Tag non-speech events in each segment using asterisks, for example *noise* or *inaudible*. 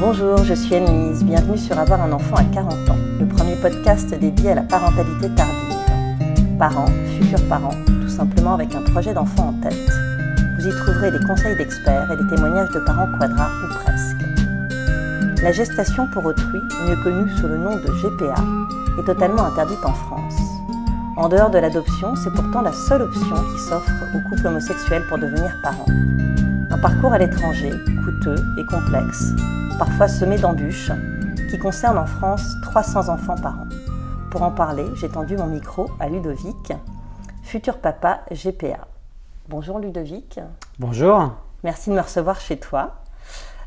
Bonjour, je suis Anne-Lise. Bienvenue sur Avoir un enfant à 40 ans, le premier podcast dédié à la parentalité tardive. Parents, futurs parents, tout simplement avec un projet d'enfant en tête. Vous y trouverez des conseils d'experts et des témoignages de parents quadras ou presque. La gestation pour autrui, mieux connue sous le nom de GPA, est totalement interdite en France. En dehors de l'adoption, c'est pourtant la seule option qui s'offre aux couples homosexuels pour devenir parents. Un parcours à l'étranger, coûteux et complexe, parfois semé d'embûches, qui concerne en France 300 enfants par an. Pour en parler, j'ai tendu mon micro à Ludovic, futur papa GPA. Bonjour Ludovic. Bonjour. Merci de me recevoir chez toi.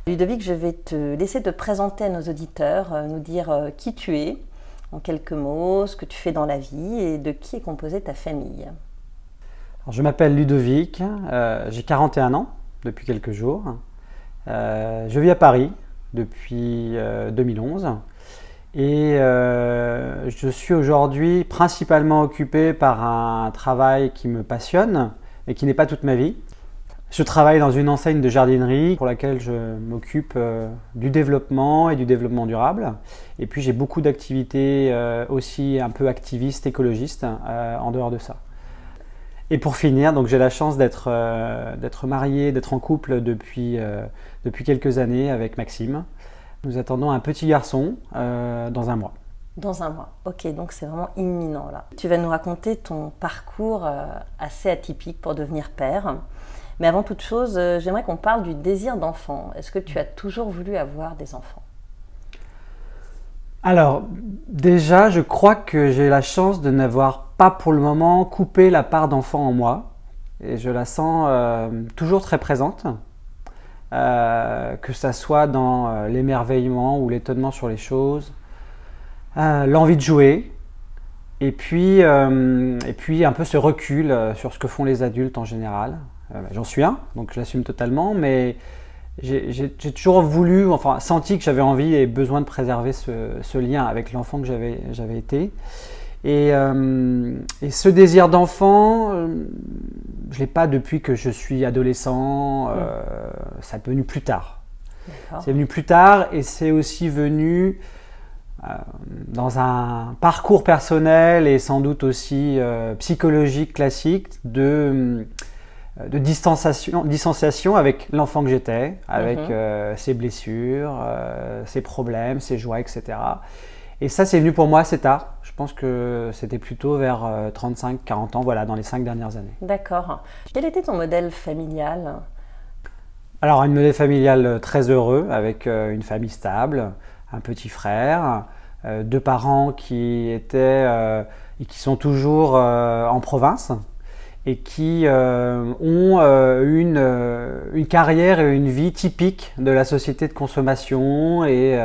Ludovic, je vais te laisser te présenter à nos auditeurs, euh, nous dire euh, qui tu es, en quelques mots, ce que tu fais dans la vie et de qui est composée ta famille. je m'appelle Ludovic, euh, j'ai 41 ans depuis quelques jours. Euh, je vis à Paris depuis 2011 euh, et euh, je suis aujourd'hui principalement occupé par un travail qui me passionne et qui n'est pas toute ma vie. Je travaille dans une enseigne de jardinerie pour laquelle je m'occupe du développement et du développement durable. Et puis j'ai beaucoup d'activités aussi un peu activistes, écologistes en dehors de ça. Et pour finir, donc j'ai la chance d'être euh, marié, d'être en couple depuis, euh, depuis quelques années avec Maxime. Nous attendons un petit garçon euh, dans un mois. Dans un mois, ok, donc c'est vraiment imminent là. Tu vas nous raconter ton parcours assez atypique pour devenir père. Mais avant toute chose, j'aimerais qu'on parle du désir d'enfant. Est-ce que tu as toujours voulu avoir des enfants? Alors, déjà, je crois que j'ai la chance de n'avoir pas pour le moment coupé la part d'enfant en moi. Et je la sens euh, toujours très présente. Euh, que ça soit dans euh, l'émerveillement ou l'étonnement sur les choses, l'envie de jouer, et puis, et puis un peu ce recul sur ce que font les adultes en général. J'en suis un, donc je l'assume totalement, mais j'ai toujours voulu, enfin senti que j'avais envie et besoin de préserver ce, lien avec l'enfant que j'avais été. Euh, et, ce désir d'enfant, euh, je ne l'ai pas depuis que je suis adolescent, euh, ça est venu plus tard. C'est venu plus tard et c'est aussi venu dans un parcours personnel et sans doute aussi psychologique classique de de distanciation, distanciation avec l'enfant que j'étais, avec mhm. euh, ses blessures, euh, ses problèmes, ses joies, etc. Et ça, c'est venu pour moi assez tard. Je pense que c'était plutôt vers 35-40 ans, voilà, dans les cinq dernières années. D'accord. Quel était ton modèle familial? Alors, un modèle familial très heureux, avec une famille stable, un petit frère, deux parents qui étaient et qui sont toujours en province et qui euh, ont euh, une, euh, une, carrière et une vie typique de la société de consommation et,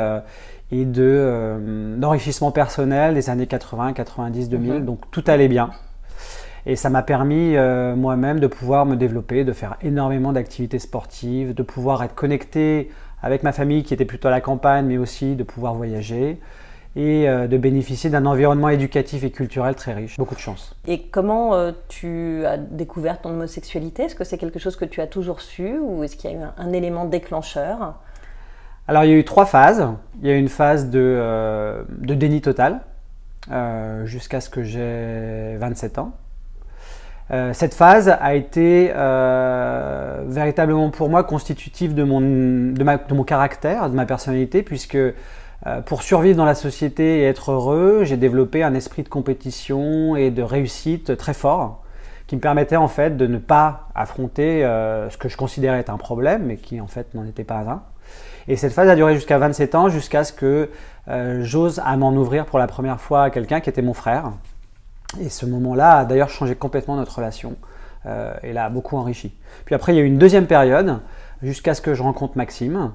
et d'enrichissement personnel des années 80, 90, 2000. Donc tout allait bien. Et ça m'a permis moi-même de pouvoir me développer, de faire énormément d'activités sportives, de pouvoir être connecté avec ma famille qui était plutôt à la campagne, mais aussi de pouvoir voyager et euh, de bénéficier d'un environnement éducatif et culturel très riche. Beaucoup de chance. Et comment euh, tu as découvert ton homosexualité? Est-ce que c'est quelque chose que tu as toujours su ou est-ce qu'il y a eu un, élément déclencheur? Alors il y a eu trois phases. Il y a eu une phase de, euh, de déni total jusqu'à ce que j'ai 27 ans. cette phase a été véritablement pour moi constitutive de mon, de, mon caractère, de ma personnalité, puisque euh, pour survivre dans la société et être heureux, j'ai développé un esprit de compétition et de réussite très fort qui me permettait en fait de ne pas affronter euh, ce que je considérais être un problème, mais qui en fait n'en était pas un. Et cette phase a duré jusqu'à 27 ans, jusqu'à ce que euh, j'ose à m'en ouvrir pour la première fois à quelqu'un qui était mon frère. Et ce moment-là a d'ailleurs changé complètement notre relation et l'a beaucoup enrichi. Puis après, il y a eu une deuxième période, jusqu'à ce que je rencontre Maxime,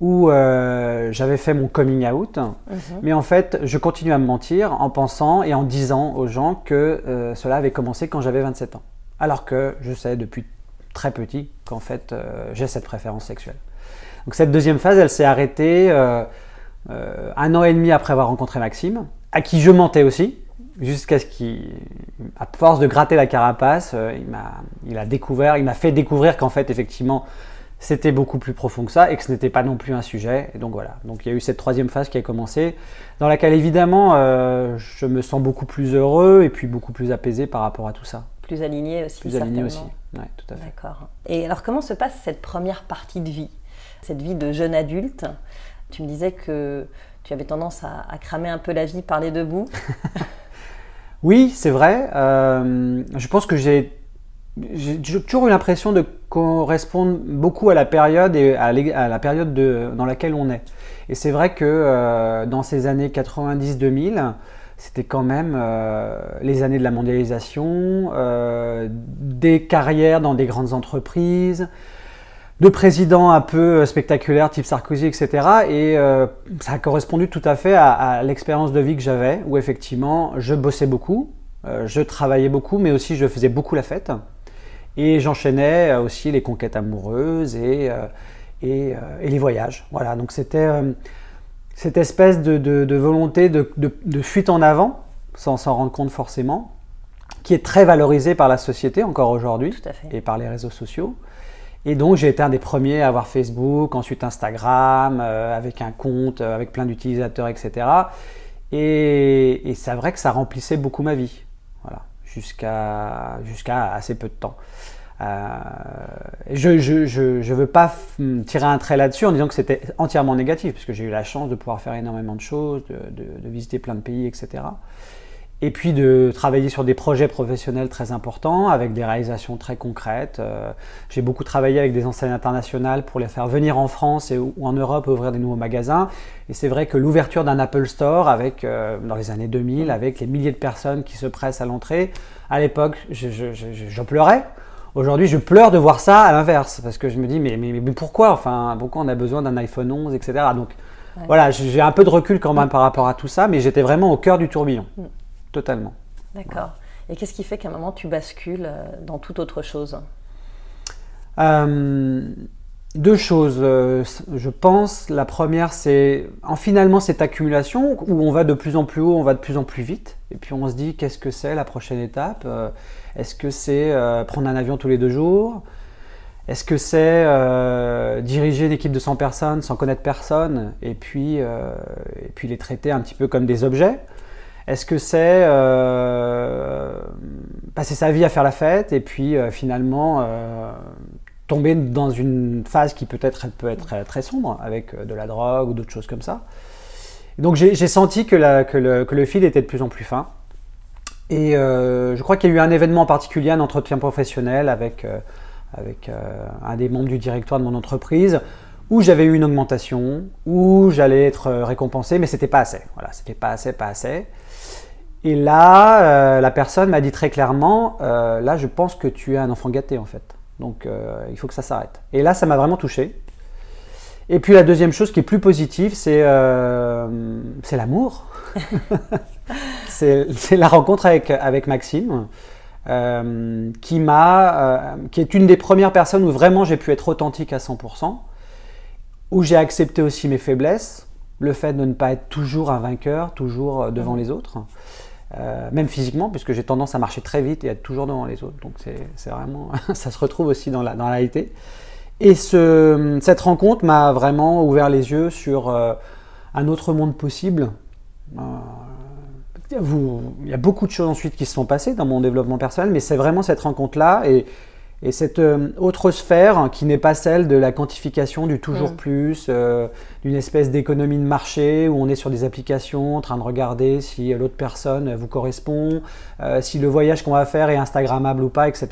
où euh, j'avais fait mon coming out, mhm. mais en fait, je continue à me mentir en pensant et en disant aux gens que euh, cela avait commencé quand j'avais 27 ans. Alors que je sais depuis très petit qu'en fait, euh, j'ai cette préférence sexuelle. Donc cette deuxième phase, elle s'est arrêtée un an et demi après avoir rencontré Maxime, à qui je mentais aussi, jusqu'à ce qu'il, à force de gratter la carapace, il m'a, il a découvert, il m'a fait découvrir qu'en fait, effectivement, c'était beaucoup plus profond que ça et que ce n'était pas non plus un sujet. Et donc voilà. Donc il y a eu cette troisième phase qui a commencé, dans laquelle évidemment euh, je me sens beaucoup plus heureux et puis beaucoup plus apaisé par rapport à tout ça. Plus aligné aussi. Plus aligné aussi. Ouais, tout à fait. D'accord. Et alors comment se passe cette première partie de vie, cette vie de jeune adulte Tu me disais que tu avais tendance à, cramer un peu la vie par les deux bouts. *laughs* oui, c'est vrai. Euh, je pense que j'ai toujours eu l'impression de correspondre beaucoup à la période et à, la période dans laquelle on est. Et c'est vrai que euh, dans ces années 90-2000, c'était quand même euh, les années de la mondialisation, des carrières dans des grandes entreprises, de présidents un peu spectaculaires type Sarkozy, etc. Et ça a correspondu tout à fait à l'expérience de vie que j'avais, où effectivement je bossais beaucoup, je travaillais beaucoup, mais aussi je faisais beaucoup la fête. Et j'enchaînais euh, aussi les conquêtes amoureuses et, euh, euh, et, les voyages. Voilà, donc c'était cette espèce de, volonté de, fuite en avant, sans s'en rendre compte forcément, qui est très valorisée par la société encore aujourd'hui et par les réseaux sociaux. Et donc j'ai été un des premiers à avoir Facebook, ensuite Instagram, avec un compte, avec plein d'utilisateurs, etc. Et, c'est vrai que ça remplissait beaucoup ma vie jusqu'à jusqu'à assez peu de temps. Euh, je ne veux pas tirer un trait là-dessus en disant que c'était entièrement négatif, puisque j'ai eu la chance de pouvoir faire énormément de choses, de, visiter plein de pays, etc. Et puis de travailler sur des projets professionnels très importants, avec des réalisations très concrètes. Euh, j'ai beaucoup travaillé avec des enseignes internationales pour les faire venir en France et, ou en Europe ouvrir des nouveaux magasins. Et c'est vrai que l'ouverture d'un Apple Store avec, euh, dans les années 2000, avec les milliers de personnes qui se pressent à l'entrée, à l'époque, j'en pleurais. Aujourd'hui, je pleure de voir ça à l'inverse, parce que je me dis, mais, mais, mais, pourquoi Enfin, pourquoi on a besoin d'un iPhone 11, etc. Donc voilà, j'ai un peu de recul quand même par rapport à tout ça, mais j'étais vraiment au cœur du tourbillon. Mm. Totalement. D'accord. Et qu'est-ce qui fait qu'à un moment tu bascules euh, dans toute autre chose? Euh, Deux choses, euh, je pense. La première, c'est en finalement cette accumulation où on va de plus en plus haut, on va de plus en plus vite. Et puis on se dit, qu'est-ce que c'est la prochaine étape? Est-ce que c'est prendre un avion tous les deux jours? Est-ce que c'est diriger une équipe de 100 personnes sans connaître personne? Et puis, et puis les traiter un petit peu comme des objets? Est-ce que c'est euh, passer sa vie à faire la fête et puis euh, finalement euh, tomber dans une phase qui peut-être peut être très sombre avec de la drogue ou d'autres choses comme ça? Donc j'ai senti que, le, fil était de plus en plus fin. Et je crois qu'il y a eu un événement particulier, un entretien professionnel avec, avec un des membres du directoire de mon entreprise où j'avais eu une augmentation, où j'allais être récompensé, mais c'était pas assez. Voilà, c'était pas assez, pas assez. Et là, euh, la personne m'a dit très clairement, euh, là, je pense que tu es un enfant gâté en fait. Donc, euh, il faut que ça s'arrête. Et là, ça m'a vraiment touché. Et puis la deuxième chose qui est plus positive, c'est l'amour. *laughs* c'est la rencontre avec, avec Maxime, qui m'a, qui est une des premières personnes où vraiment j'ai pu être authentique à 100%, où j'ai accepté aussi mes faiblesses, le fait de ne pas être toujours un vainqueur, toujours devant mmh. les autres. Euh, même physiquement, puisque j'ai tendance à marcher très vite et à être toujours devant les autres. Donc c'est vraiment, *laughs* ça se retrouve aussi dans la, dans la réalité. Et ce, cette rencontre m'a vraiment ouvert les yeux sur euh, un autre monde possible. Euh, vous, il y a beaucoup de choses ensuite qui se sont passées dans mon développement personnel, mais c'est vraiment cette rencontre-là et, et cette euh, autre sphère qui n'est pas celle de la quantification du toujours mm. plus, euh, d'une espèce d'économie de marché où on est sur des applications en train de regarder si l'autre personne vous correspond, euh, si le voyage qu'on va faire est Instagrammable ou pas, etc.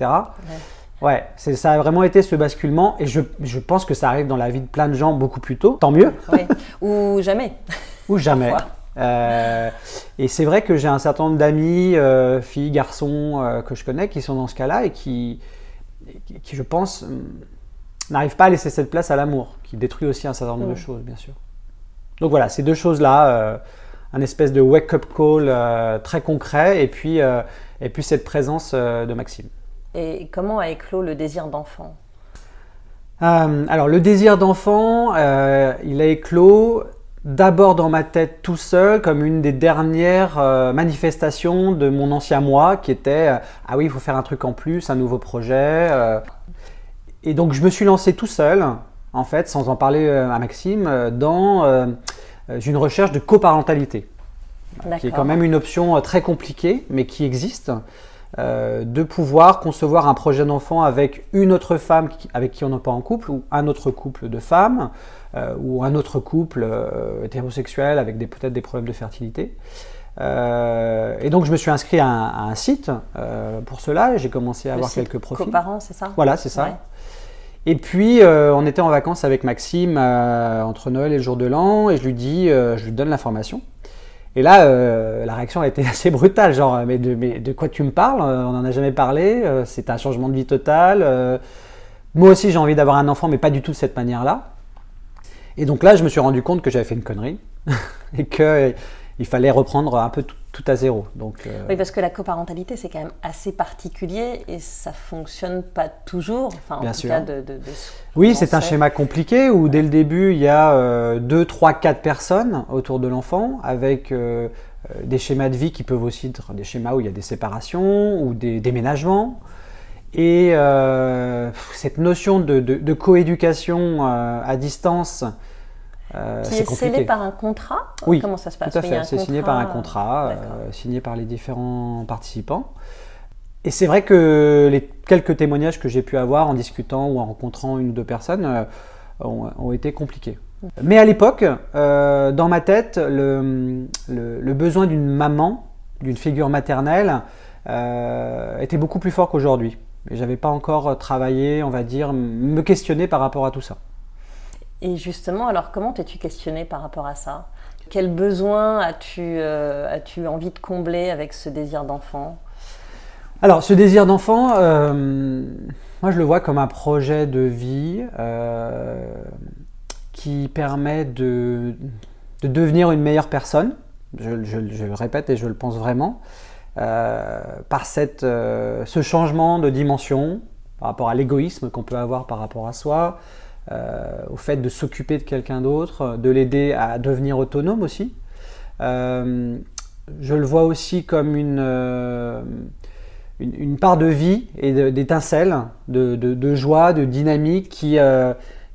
Ouais, c'est, ça a vraiment été ce basculement et je, je, pense que ça arrive dans la vie de plein de gens beaucoup plus tôt, tant mieux. Ou jamais. Ou jamais. et c'est vrai que j'ai un certain nombre d'amis, filles, garçons que je connais qui sont dans ce cas-là et qui, qui, je pense, euh, n'arrive pas à laisser cette place à l'amour, qui détruit aussi un certain nombre de mm. choses, bien sûr. Donc voilà, ces deux choses-là, euh, un espèce de wake-up call euh, très concret, et puis, et puis cette présence de Maxime. Et comment a éclos le désir d'enfant? Alors le désir d'enfant, il a éclos d'abord dans ma tête tout seul comme une des dernières euh, manifestations de mon ancien moi qui était euh, ah oui il faut faire un truc en plus un nouveau projet euh. et donc je me suis lancé tout seul, en fait, sans en parler à Maxime, dans une recherche de coparentalité, qui est quand même une option très compliquée, mais qui existe. Euh, de pouvoir concevoir un projet d'enfant avec une autre femme avec qui on n'est pas en couple, ou un autre couple de femmes, ou un autre couple euh, hétérosexuel avec peut-être des problèmes de fertilité. et donc je me suis inscrit à un, site pour cela et j'ai commencé à avoir quelques profils. Coparents, c'est ça? Voilà, c'est ça. Et puis, on était en vacances avec Maxime entre Noël et le jour de l'an, et je lui dis, je lui donne l'information. Et là, euh, la réaction a été *laughs* assez brutale, genre, mais de, mais de quoi tu me parles? Euh, On n'en a jamais parlé, euh, c'est un changement de vie total. moi aussi, j'ai envie d'avoir un enfant, mais pas du tout de cette manière-là. Et donc là, je me suis rendu compte que j'avais fait une connerie *laughs* et qu'il fallait reprendre un peu tout, tout à zéro. Donc, euh, Oui, parce que la coparentalité, c'est quand même assez particulier et ça fonctionne pas toujours. Enfin, en Bien tout sûr. Cas de, oui, c'est un schéma compliqué où dès le début, il y a 2, 3, 4 personnes autour de l'enfant avec euh, euh, des schémas de vie qui peuvent aussi être des schémas où il y a des séparations ou des déménagements. Et cette notion de, de coéducation à distance euh, qui est, scellé par un contrat? Oui, comment ça se passe? Tout à fait, c'est signé par un contrat, euh, signé par les différents participants. Et c'est vrai que les quelques témoignages que j'ai pu avoir en discutant ou en rencontrant une ou deux personnes euh, ont, été compliqués. Mais à l'époque, dans ma tête, le, le, besoin d'une maman, d'une figure maternelle, était beaucoup plus fort qu'aujourd'hui. Et j'avais pas encore travaillé, on va dire, me questionner par rapport à tout ça. Et justement, alors comment t'es-tu questionné par rapport à ça? Quel besoin as-tu euh, as envie de combler avec ce désir d'enfant? Alors, ce désir d'enfant, euh, moi je le vois comme un projet de vie euh, qui permet de, de, devenir une meilleure personne. Je, je, le répète et je le pense vraiment. par cette, ce changement de dimension par rapport à l'égoïsme qu'on peut avoir par rapport à soi, euh, au fait de s'occuper de quelqu'un d'autre, de l'aider à devenir autonome aussi. Euh, je le vois aussi comme une, euh, une, part de vie et d'étincelle, de, joie, de dynamique qui,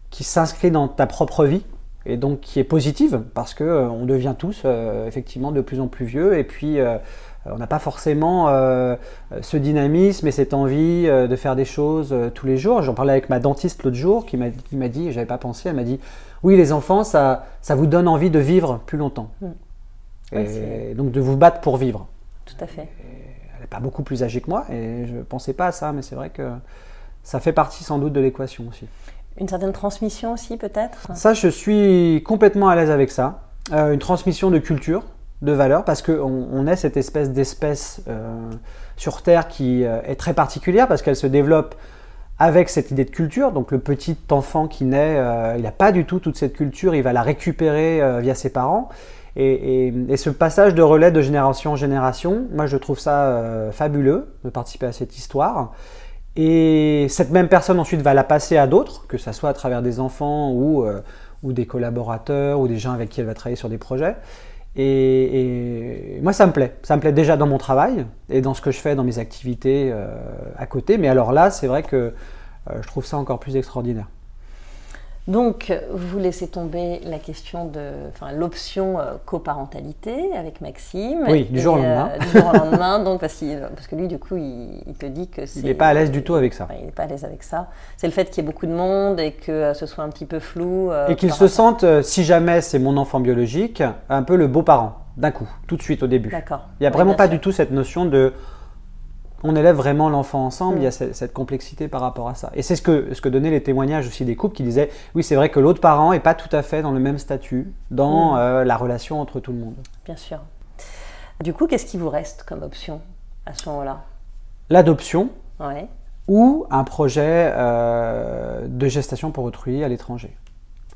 qui s'inscrit dans ta propre vie et donc qui est positive parce que devient tous effectivement de plus en plus vieux et puis on n'a pas forcément euh, ce dynamisme et cette envie euh, de faire des choses euh, tous les jours. J'en parlais avec ma dentiste l'autre jour qui m'a dit, j'avais pas pensé, elle m'a dit oui les enfants ça, ça vous donne envie de vivre plus longtemps. Mm. et donc de vous battre pour vivre. Tout à fait. elle n'est pas beaucoup plus âgée que moi et je ne pensais pas à ça, mais c'est vrai que ça fait partie sans doute de l'équation aussi. Une certaine transmission aussi peut-être? Ça je suis complètement à l'aise avec ça. une transmission de culture de valeur parce qu'on on est cette espèce d'espèce euh, sur Terre qui euh, est très particulière parce qu'elle se développe avec cette idée de culture. Donc le petit enfant qui naît, euh, il n'a pas du tout toute cette culture, il va la récupérer via ses parents. Et, ce passage de relais de génération en génération, moi je trouve ça fabuleux de participer à cette histoire. Et cette même personne ensuite va la passer à d'autres, que ce soit à travers des enfants ou, ou des collaborateurs ou des gens avec qui elle va travailler sur des projets. Et, moi, ça me plaît. Ça me plaît déjà dans mon travail et dans ce que je fais dans mes activités euh, à côté. Mais alors là, c'est vrai que euh, je trouve ça encore plus extraordinaire. Donc, vous laissez tomber la question de, enfin, l'option euh, coparentalité avec Maxime. Oui, du jour au lendemain. du jour au lendemain, donc parce, parce, que lui, du coup, il, te dit que c'est. Il n'est pas à l'aise du tout avec ça. il n'est pas à l'aise avec ça. C'est le fait qu'il y ait beaucoup de monde et que ce soit un petit peu flou. et qu'il se sente, si jamais c'est mon enfant biologique, un peu le beau-parent, d'un coup, tout de suite au début. D'accord. Il n'y a vraiment pas du tout cette notion de on élève vraiment l'enfant ensemble, il y a mm. cette, complexité par rapport à ça. Et c'est ce que, ce que donnaient les témoignages aussi des couples qui disaient, oui c'est vrai que l'autre parent n'est pas tout à fait dans le même statut dans mm. euh, la relation entre tout le monde. Bien sûr. Du coup, qu'est-ce qui vous reste comme option à ce moment-là? L'adoption ouais. ou un projet euh, de gestation pour autrui à l'étranger.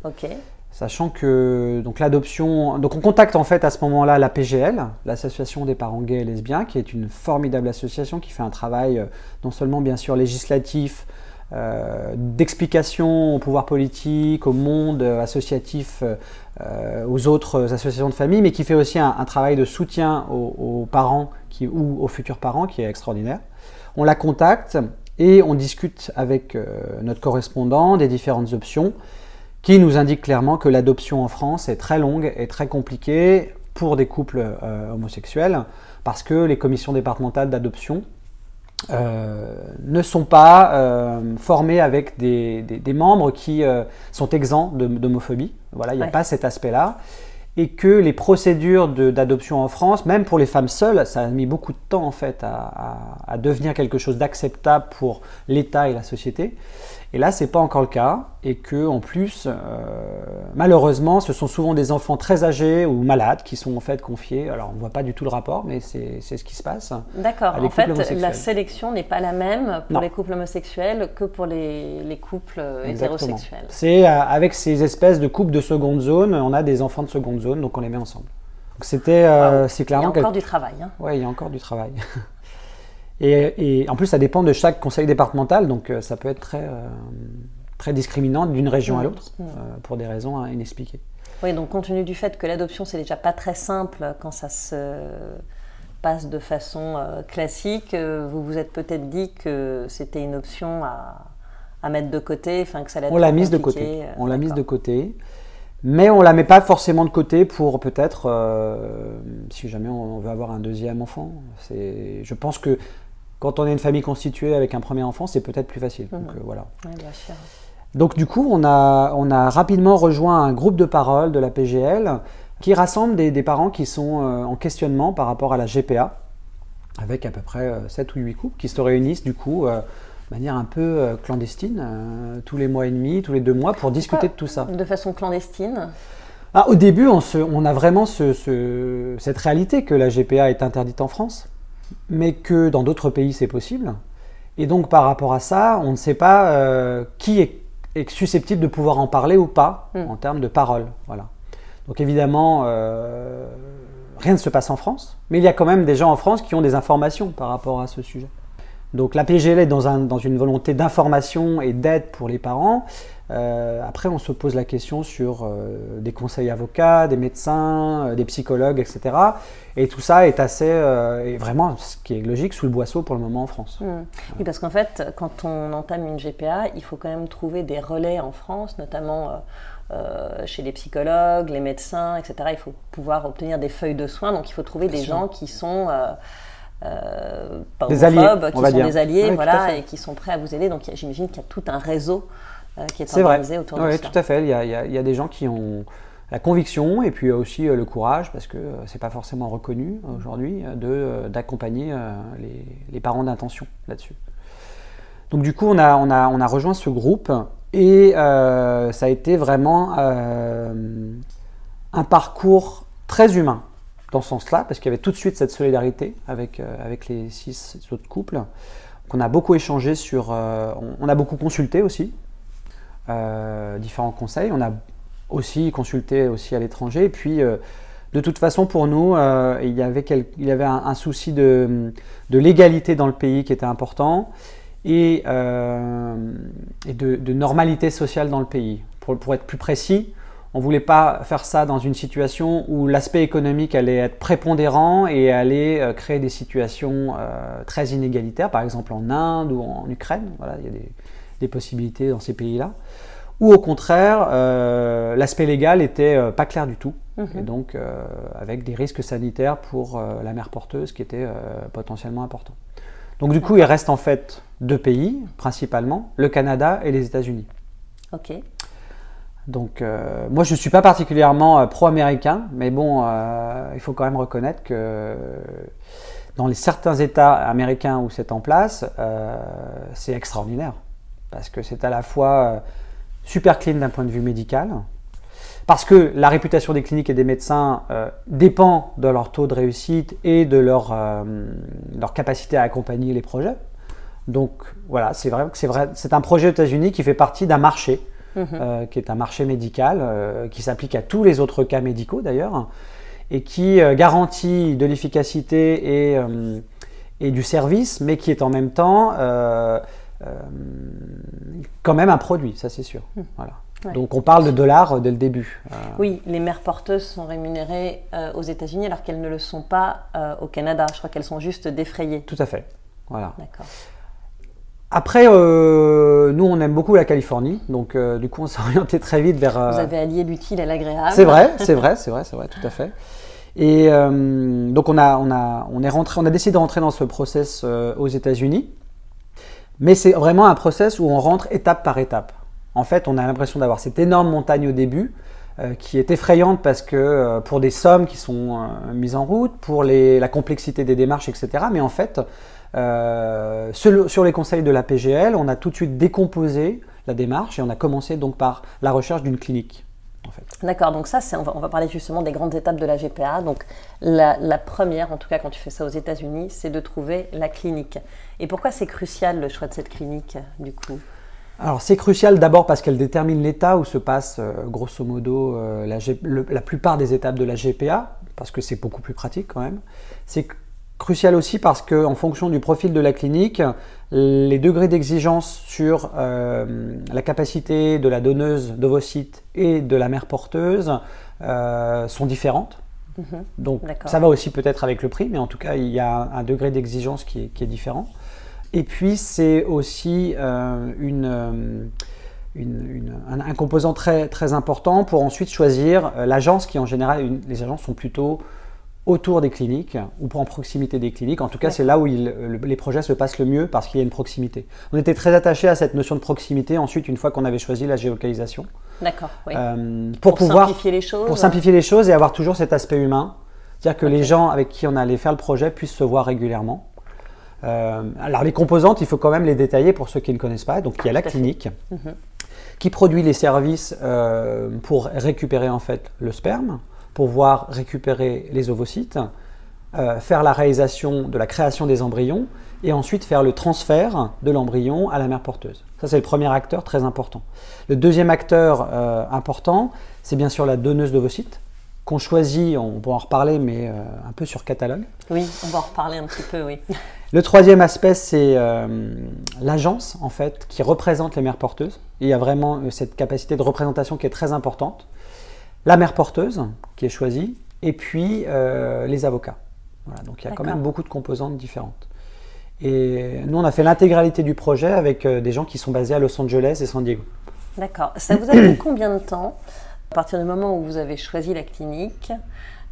Ok. Sachant que donc l'adoption, donc on contacte en fait à ce moment-là la PGL, l'association des parents gays et lesbiens, qui est une formidable association qui fait un travail euh, non seulement bien sûr législatif, euh, d'explication au pouvoir politique, au monde euh, associatif, aux autres associations de famille, mais qui fait aussi un, travail de soutien aux, parents qui, ou aux futurs parents qui est extraordinaire. On la contacte et on discute avec notre correspondant des différentes options qui nous indique clairement que l'adoption en France est très longue et très compliquée pour des couples homosexuels parce que les commissions départementales d'adoption euh, ne sont pas euh, formés avec des, membres qui euh, sont exempts d'homophobie. Voilà, il n'y a pas cet aspect-là. Et que les procédures d'adoption en France, même pour les femmes seules, ça a mis beaucoup de temps en fait à devenir quelque chose d'acceptable pour l'État et la société. Et là, c'est pas encore le cas, et que en plus, euh, malheureusement, ce sont souvent des enfants très âgés ou malades qui sont en fait confiés. Alors, on voit pas du tout le rapport, mais c'est ce qui se passe. D'accord. En fait, la sélection n'est pas la même pour les couples homosexuels que pour les, couples hétérosexuels. C'est euh, avec ces espèces de couples de seconde zone, on a des enfants de seconde zone, donc on les met ensemble. C'était, euh, c'est clairement. Il y a encore du travail. Hein. Oui, il y a encore du travail. *laughs* Et, en plus, ça dépend de chaque conseil départemental, donc euh, ça peut être très, euh, très discriminant d'une région à mmh. l'autre, euh, pour des raisons inexpliquées. Oui, donc compte tenu du fait que l'adoption, c'est déjà pas très simple quand ça se passe de façon classique, vous vous êtes peut-être dit que c'était une option à, à, mettre de côté, enfin que ça allait On l'a mise de côté. On l'a mise de côté. Mais on la met pas forcément de côté pour peut-être, si jamais on, veut avoir un deuxième enfant. Je pense que quand on est une famille constituée avec un premier enfant, c'est peut-être plus facile. Donc, mhm. euh, voilà. Donc du coup, on a, on a rapidement rejoint un groupe de parole de la PGL qui rassemble des, parents qui sont euh, en questionnement par rapport à la GPA, avec à peu près 7 euh, ou 8 couples qui se réunissent du coup de manière un peu clandestine, tous les mois et demi, tous les deux mois, pour discuter de tout ça. De façon clandestine ah, Au début, on, se, on a vraiment ce, cette réalité que la GPA est interdite en France mais que dans d'autres pays c'est possible. Et donc par rapport à ça, on ne sait pas euh, qui est, susceptible de pouvoir en parler ou pas hmm. en termes de parole. Voilà. Donc évidemment, euh, rien ne se passe en France, mais il y a quand même des gens en France qui ont des informations par rapport à ce sujet. Donc la PGL est dans, dans une volonté d'information et d'aide pour les parents, euh, après, on se pose la question sur euh, des conseils avocats, des médecins, euh, des psychologues, etc. Et tout ça est assez, et vraiment, ce qui est logique, sous le boisseau pour le moment en France. Mmh. Oui, parce qu'en fait, quand on entame une GPA, il faut quand même trouver des relais en France, notamment chez les psychologues, les médecins, etc. Il faut pouvoir obtenir des feuilles de soins, donc il faut trouver des gens qui sont... des alliés, qui sont des alliés, voilà, et qui sont prêts à vous aider. Donc j'imagine qu'il y a tout un réseau euh, qui est, organisé autour de ça. Oui, tout à fait. Il y, a, il, y a, des gens qui ont la conviction et puis aussi euh, le courage, parce que euh, c'est pas forcément reconnu aujourd'hui, d'accompagner les, les, parents d'intention là-dessus. Donc du coup, on a, on, a, on a rejoint ce groupe et ça a été vraiment un parcours très humain dans ce sens-là, parce qu'il y avait tout de suite cette solidarité avec, avec les six autres couples. qu'on a beaucoup échangé sur, on, a beaucoup consulté aussi euh, différents conseils. On a aussi consulté aussi à l'étranger. Et puis, euh, de toute façon, pour nous, euh, il y avait, un, souci de, légalité dans le pays qui était important et, et de, normalité sociale dans le pays. Pour, pour être plus précis, on ne voulait pas faire ça dans une situation où l'aspect économique allait être prépondérant et allait créer des situations très inégalitaires, par exemple en Inde ou en Ukraine. Voilà, il y a des, des possibilités dans ces pays-là. Ou au contraire, euh, l'aspect légal était euh, pas clair du tout, mhm. et donc euh, avec des risques sanitaires pour la mère porteuse qui étaient potentiellement importants. Donc du coup, il reste en fait deux pays principalement, le Canada et les États-Unis. Ok. Donc moi, je ne suis pas particulièrement pro-américain, mais bon, il faut quand même reconnaître que dans les certains États américains où c'est en place, c'est extraordinaire parce que c'est à la fois euh, super clean d'un point de vue médical, parce que la réputation des cliniques et des médecins euh, dépend de leur taux de réussite et de leur, euh, leur capacité à accompagner les projets. Donc voilà, c'est vrai que c'est vrai, c'est un projet aux États-Unis qui fait partie d'un marché, mhm. qui est un marché médical, qui s'applique à tous les autres cas médicaux d'ailleurs, et qui garantit de l'efficacité et, et, du service, mais qui est en même temps quand même un produit, ça c'est sûr. Hmm. Voilà. Donc on parle de dollars euh, dès le début. Euh, oui, les mères porteuses sont rémunérées aux États-Unis alors qu'elles ne le sont pas au Canada. Je crois qu'elles sont juste défrayées. Tout à fait. Voilà. D'accord. après, euh, nous, on aime beaucoup la Californie, donc euh, du coup, on s'est *laughs* orienté très vite vers. Vous avez allié l'utile à l'agréable. C'est vrai, *laughs* c'est vrai, c'est vrai, c'est vrai, tout à fait. Et donc, on a, on a, on est rentré, on a décidé de rentrer dans ce process aux États-Unis, mais c'est vraiment un process où on rentre étape par étape. En fait, on a l'impression d'avoir cette énorme montagne au début, qui est effrayante parce que pour des sommes qui sont mises en route, pour la complexité des démarches, etc. Mais en fait, euh, sur les conseils de la PGL, on a tout de suite décomposé la démarche et on a commencé donc par la recherche d'une clinique. Fait. D'accord, donc ça, on va, on va, parler justement des grandes étapes de la GPA. Donc la, la première, en tout cas quand tu fais ça aux États-Unis, c'est de trouver la clinique. Et pourquoi c'est crucial le choix de cette clinique, du coup? Alors c'est crucial d'abord parce qu'elle détermine l'état où se passe euh, grosso modo euh, la, la, plupart des étapes de la GPA, parce que c'est beaucoup plus pratique quand même. C'est Crucial aussi parce qu'en fonction du profil de la clinique, les degrés d'exigence sur euh, la capacité de la donneuse d'ovocytes et de la mère porteuse euh, sont différentes. Mhm. Donc ça va aussi peut-être avec le prix, mais en tout cas il y a un degré d'exigence qui, est, différent. Et puis c'est aussi euh, une, un, composant très, très important pour ensuite choisir l'agence qui en général, les agences sont plutôt autour des cliniques ou en proximité des cliniques. En tout cas, c'est là où les projets se passent le mieux parce qu'il y a une proximité. On était très attaché à cette notion de proximité ensuite, une fois qu'on avait choisi la géolocalisation. D'accord, oui. Euh, pour, pouvoir, simplifier les choses. Pour simplifier les choses et avoir toujours cet aspect humain. C'est-à-dire que les gens avec qui on allait faire le projet puissent se voir régulièrement. Euh, alors les composantes, il faut quand même les détailler pour ceux qui ne connaissent pas. Donc il y a la clinique mhm. qui produit les services euh, pour récupérer en fait le sperme pouvoir récupérer les ovocytes, euh, faire la réalisation de la création des embryons et ensuite faire le transfert de l'embryon à la mère porteuse. Ça, c'est le premier acteur très important. Le deuxième acteur euh, important, c'est bien sûr la donneuse d'ovocytes qu'on choisit, on pourra en reparler, mais euh, un peu sur catalogue. Oui, on va en reparler un petit peu, oui. *laughs* Le troisième aspect, c'est l'agence, en fait, qui représente les mères porteuses. il y a vraiment cette capacité de représentation qui est très importante la mère porteuse qui est choisie, et puis euh, les avocats. Voilà, donc il y a quand même beaucoup de composantes différentes. Et nous, on a fait l'intégralité du projet avec euh, des gens qui sont basés à Los Angeles et San Diego. D'accord. Ça vous a pris *coughs* combien de temps, à partir du moment où vous avez choisi la clinique,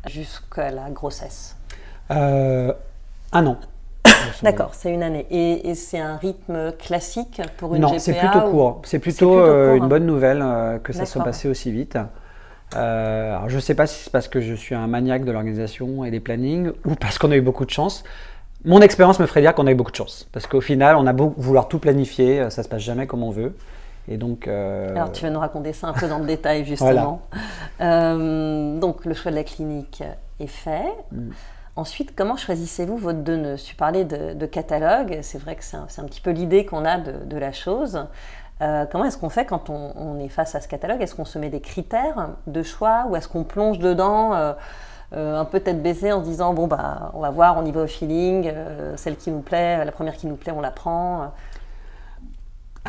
jusqu'à la grossesse? Euh, Un an. *coughs* D'accord, c'est une année. Et, c'est un rythme classique pour une non, c'est plutôt court. C'est plutôt, une hein. bonne nouvelle que ça soit passé aussi vite. Euh, alors je ne sais pas si c'est parce que je suis un maniaque de l'organisation et des plannings *laughs* ou parce qu'on a eu beaucoup de chance. Mon expérience me ferait dire qu'on a eu beaucoup de chance. Parce qu'au final, on a beau vouloir tout planifier, euh, ça se passe jamais comme on veut. Et donc, euh, Alors tu vas nous raconter ça un peu dans le détail *laughs* justement. donc le choix de la clinique est fait. Mm. Ensuite, comment choisissez-vous votre donneuse? Tu parlais de, catalogue, c'est vrai que c'est un, petit peu l'idée qu'on a de, de, la chose. Euh, comment est-ce qu'on fait quand on, est face à ce catalogue? Est-ce qu'on se met des critères de choix ou est-ce qu'on plonge dedans euh, euh, un peu tête baissée en se disant bon bah on va voir, on y va au feeling, celle qui nous plaît, la première qui nous plaît, on la prend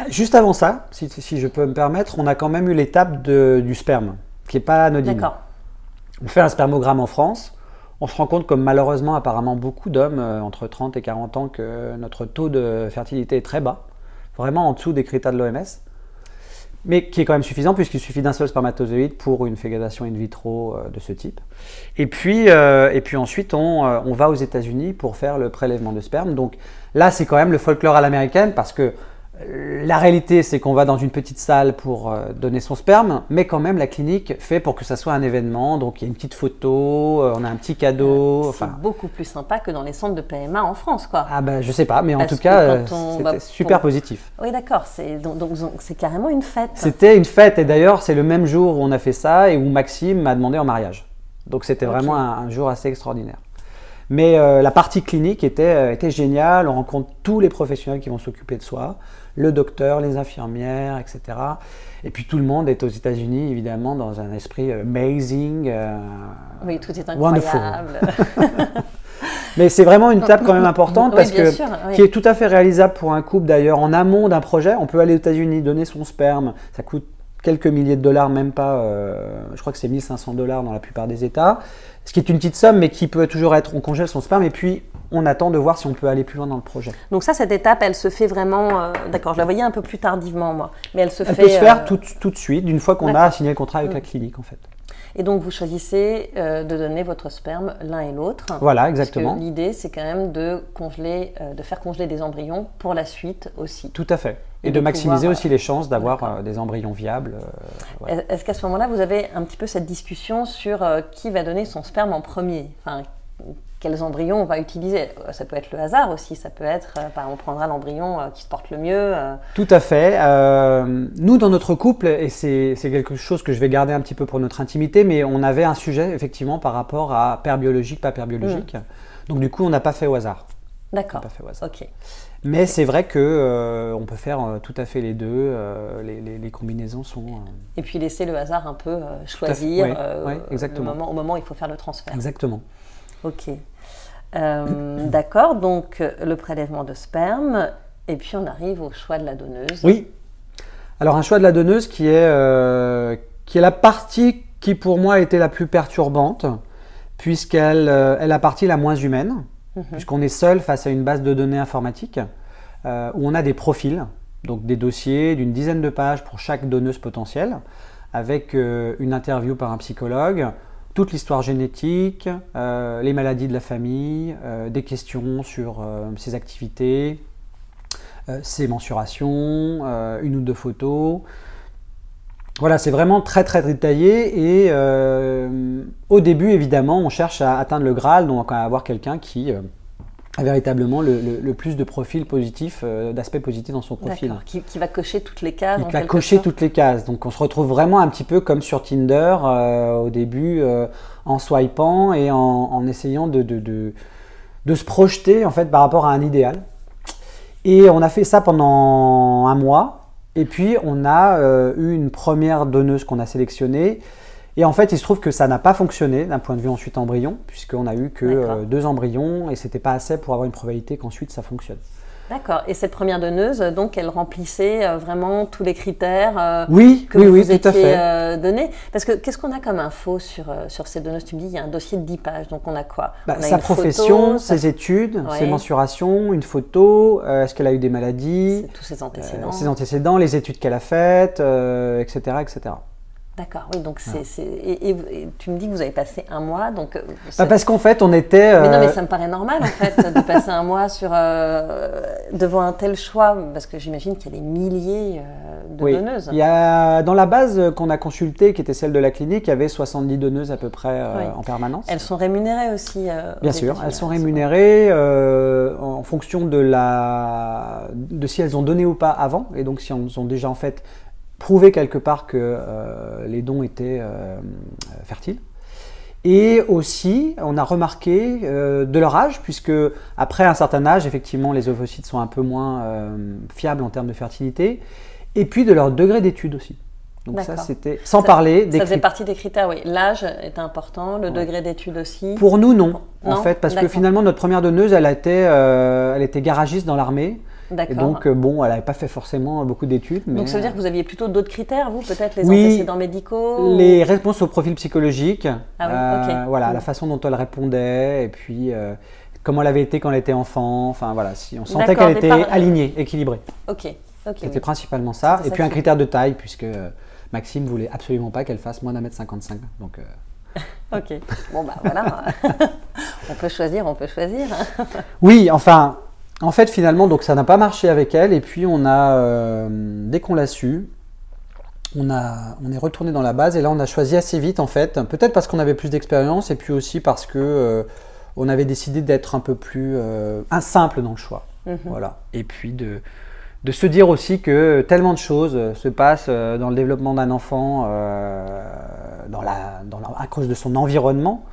Juste avant ça, si, je peux me permettre, on a quand même eu l'étape du sperme, qui n'est pas anodine. On fait un spermogramme en France, on se rend compte, comme malheureusement apparemment beaucoup d'hommes entre 30 et 40 ans, que notre taux de fertilité est très bas vraiment en dessous des critères de l'OMS, mais qui est quand même suffisant puisqu'il suffit d'un seul spermatozoïde pour une fécondation in vitro euh, de ce type. Et puis, euh, et puis ensuite, on, euh, on va aux États-Unis pour faire le prélèvement de sperme. Donc là, c'est quand même le folklore à l'américaine parce que la réalité, c'est qu'on va dans une petite salle pour euh, donner son sperme, mais quand même, la clinique fait pour que ça soit un événement. Donc, il y a une petite photo, euh, on a un petit cadeau. C'est beaucoup plus sympa que dans les centres de PMA en France, quoi. Ah ben, je sais pas, mais en tout cas, euh, c'était super positif. Oui, d'accord. C'est donc, c'est carrément une fête. C'était une fête, et d'ailleurs, c'est le même jour où on a fait ça et où Maxime m'a demandé en mariage. Donc, c'était vraiment un, jour assez extraordinaire. Mais la partie clinique était, était géniale. On rencontre tous les professionnels qui vont s'occuper de soi le docteur, les infirmières, etc. Et puis tout le monde est aux États-Unis, évidemment, dans un esprit euh, amazing. Euh, oui, tout est incroyable. *laughs* Mais c'est vraiment une étape quand même importante parce que qui est tout à fait réalisable pour un couple d'ailleurs en amont d'un projet. On peut aller aux États-Unis, donner son sperme, ça coûte quelques milliers de dollars, même pas, euh, je crois que c'est 1500 dollars dans la plupart des États, ce qui est une petite somme mais qui peut toujours être, on congèle son sperme et puis on attend de voir si on peut aller plus loin dans le projet. Donc ça, cette étape, elle se fait vraiment, euh, d'accord, je la voyais un peu plus tardivement moi, mais elle se Elle fait... peut se faire euh, tout, tout de suite, d'une fois qu'on a signé le contrat avec Mm. la clinique en fait. Et donc vous choisissez euh, de donner votre sperme l'un et l'autre. Voilà, exactement. L'idée, c'est quand même de congeler, de faire congeler des embryons pour la suite aussi. Tout à fait. Et Et, de de maximiser pouvoir, aussi les chances d'avoir des embryons viables. voilà. Est-ce qu'à ce moment-là, vous avez un petit peu cette discussion sur qui va donner son sperme en premier? Enfin, quels embryons on va utiliser Ça peut être le hasard aussi, ça peut être, euh, bah, on prendra l'embryon euh, qui se porte le mieux. euh, Tout à fait. Euh, nous, dans notre couple, et c'est quelque chose que je vais garder un petit peu pour notre intimité, mais on avait un sujet effectivement par rapport à père biologique, pas père biologique. Donc du coup, on n'a pas fait au hasard. On n'a D'accord. pas fait au hasard. Ok. Mais c'est vrai que euh, on peut faire euh, tout à fait les deux. euh, les, les- les combinaisons sont Et puis laisser le hasard un peu fait. choisir Ouais, ouais, le exactement. moment, au moment où il faut faire le transfert. exactement. Ok. Euh, D'accord, donc le prélèvement de sperme, et puis on arrive au choix de la donneuse. Oui. Alors un choix de la donneuse qui est, euh, qui est la partie qui pour moi était la plus perturbante, puisqu'elle euh, est la partie la moins humaine, Mhm. puisqu'on est seul face à une base de données informatique, euh, où on a des profils, donc des dossiers d'une dizaine de pages pour chaque donneuse potentielle, avec une interview par un psychologue, toute l'histoire génétique, euh, les maladies de la famille, euh, des questions sur euh, ses activités, ses mensurations, une ou deux photos. Voilà, c'est vraiment très très détaillé et au début évidemment on cherche à atteindre le Graal, donc à avoir quelqu'un qui véritablement le, le- le plus de profils positifs, euh, d'aspects positifs dans son profil. Qui, qui va cocher toutes les cases. Il va cocher sorte. toutes les cases. Donc on se retrouve vraiment un petit peu comme sur Tinder euh, au début, euh, en swipant et en, en essayant de, de, de- de se projeter en fait par rapport à un idéal. Et on a fait ça pendant un mois. Et puis on a euh, eu une première donneuse qu'on a sélectionnée. Et en fait, il se trouve que ça n'a pas fonctionné d'un point de vue ensuite embryon, puisqu'on a eu que euh, deux embryons et c'était pas assez pour avoir une probabilité qu'ensuite ça fonctionne. D'accord, et cette première donneuse, donc elle remplissait euh, vraiment tous les critères euh, Oui, que oui, vous oui, vous tout à étiez fait. euh, donnés. Parce que qu'est-ce qu'on a comme info sur, sur ces donneuses Tu me dis, il y a un dossier de 10 pages, donc on a quoi? Bah, On a sa photo, profession, sa- ses études, Ouais. ses mensurations, une photo, est-ce qu'elle a eu des maladies, tous ses antécédents. ses antécédents, les études qu'elle a faites, etc., etc. D'accord, oui, donc c'est. Et, et- et tu me dis que vous avez passé un mois, donc. euh, Bah, parce qu'en fait, on était. Mais non, mais euh, ça me paraît normal en fait de passer un mois sur euh, devant un tel choix, parce que j'imagine qu'il y a des milliers euh, de oui. donneuses. Il y a, dans la base qu'on a consultée, qui était celle de la clinique, il y avait 70 donneuses à peu près Oui. en permanence. Elles sont rémunérées aussi. Bien sûr, elles sont rémunérées en fonction de, la, de si elles ont donné ou pas avant, et donc si elles ont déjà en fait prouvé quelque part que euh, les dons étaient euh, fertiles. Et aussi, on a remarqué euh, de leur âge, puisque après un certain âge, effectivement, les ovocytes sont un peu moins fiables en termes de fertilité, et puis de leur degré d'étude aussi. Donc ça, c'était sans Ça- parler des Ça faisait partie des critères, oui. L'âge est important, le degré d'études aussi. Pour nous, non, en Non? fait, parce que finalement, notre première donneuse, elle, euh, elle était garagiste dans l'armée. Et donc, euh, bon, elle n'avait pas fait forcément beaucoup d'études. Mais Donc ça veut dire que vous aviez plutôt d'autres critères, vous, peut-être les Oui. antécédents médicaux Les réponses au profil psychologique, Ah oui, euh, ok. voilà, Mm. la façon dont elle répondait, et puis euh, comment elle avait été quand elle était enfant. Enfin voilà, si on sentait qu'elle était par- alignée, équilibrée. Ok, ok. C'était oui. principalement ça. Et ça puis un critère de taille, puisque euh, Maxime voulait absolument pas qu'elle fasse moins d'un mètre 55. Donc, euh, *laughs* Ok. Bon bah voilà. *laughs* *laughs* on peut choisir, on peut choisir. Oui, enfin, en fait, finalement, donc ça n'a pas marché avec elle. Et puis, on a, euh, dès qu'on l'a su, on, a, on est retourné dans la base. Et là, on a choisi assez vite, en fait. Peut-être parce qu'on avait plus d'expérience, et puis aussi parce que euh, on avait décidé d'être un peu plus euh, un simple dans le choix. Mhm. Voilà. Et puis de, de se dire aussi que tellement de choses se passent dans le développement d'un enfant dans la, dans la- à cause de son environnement,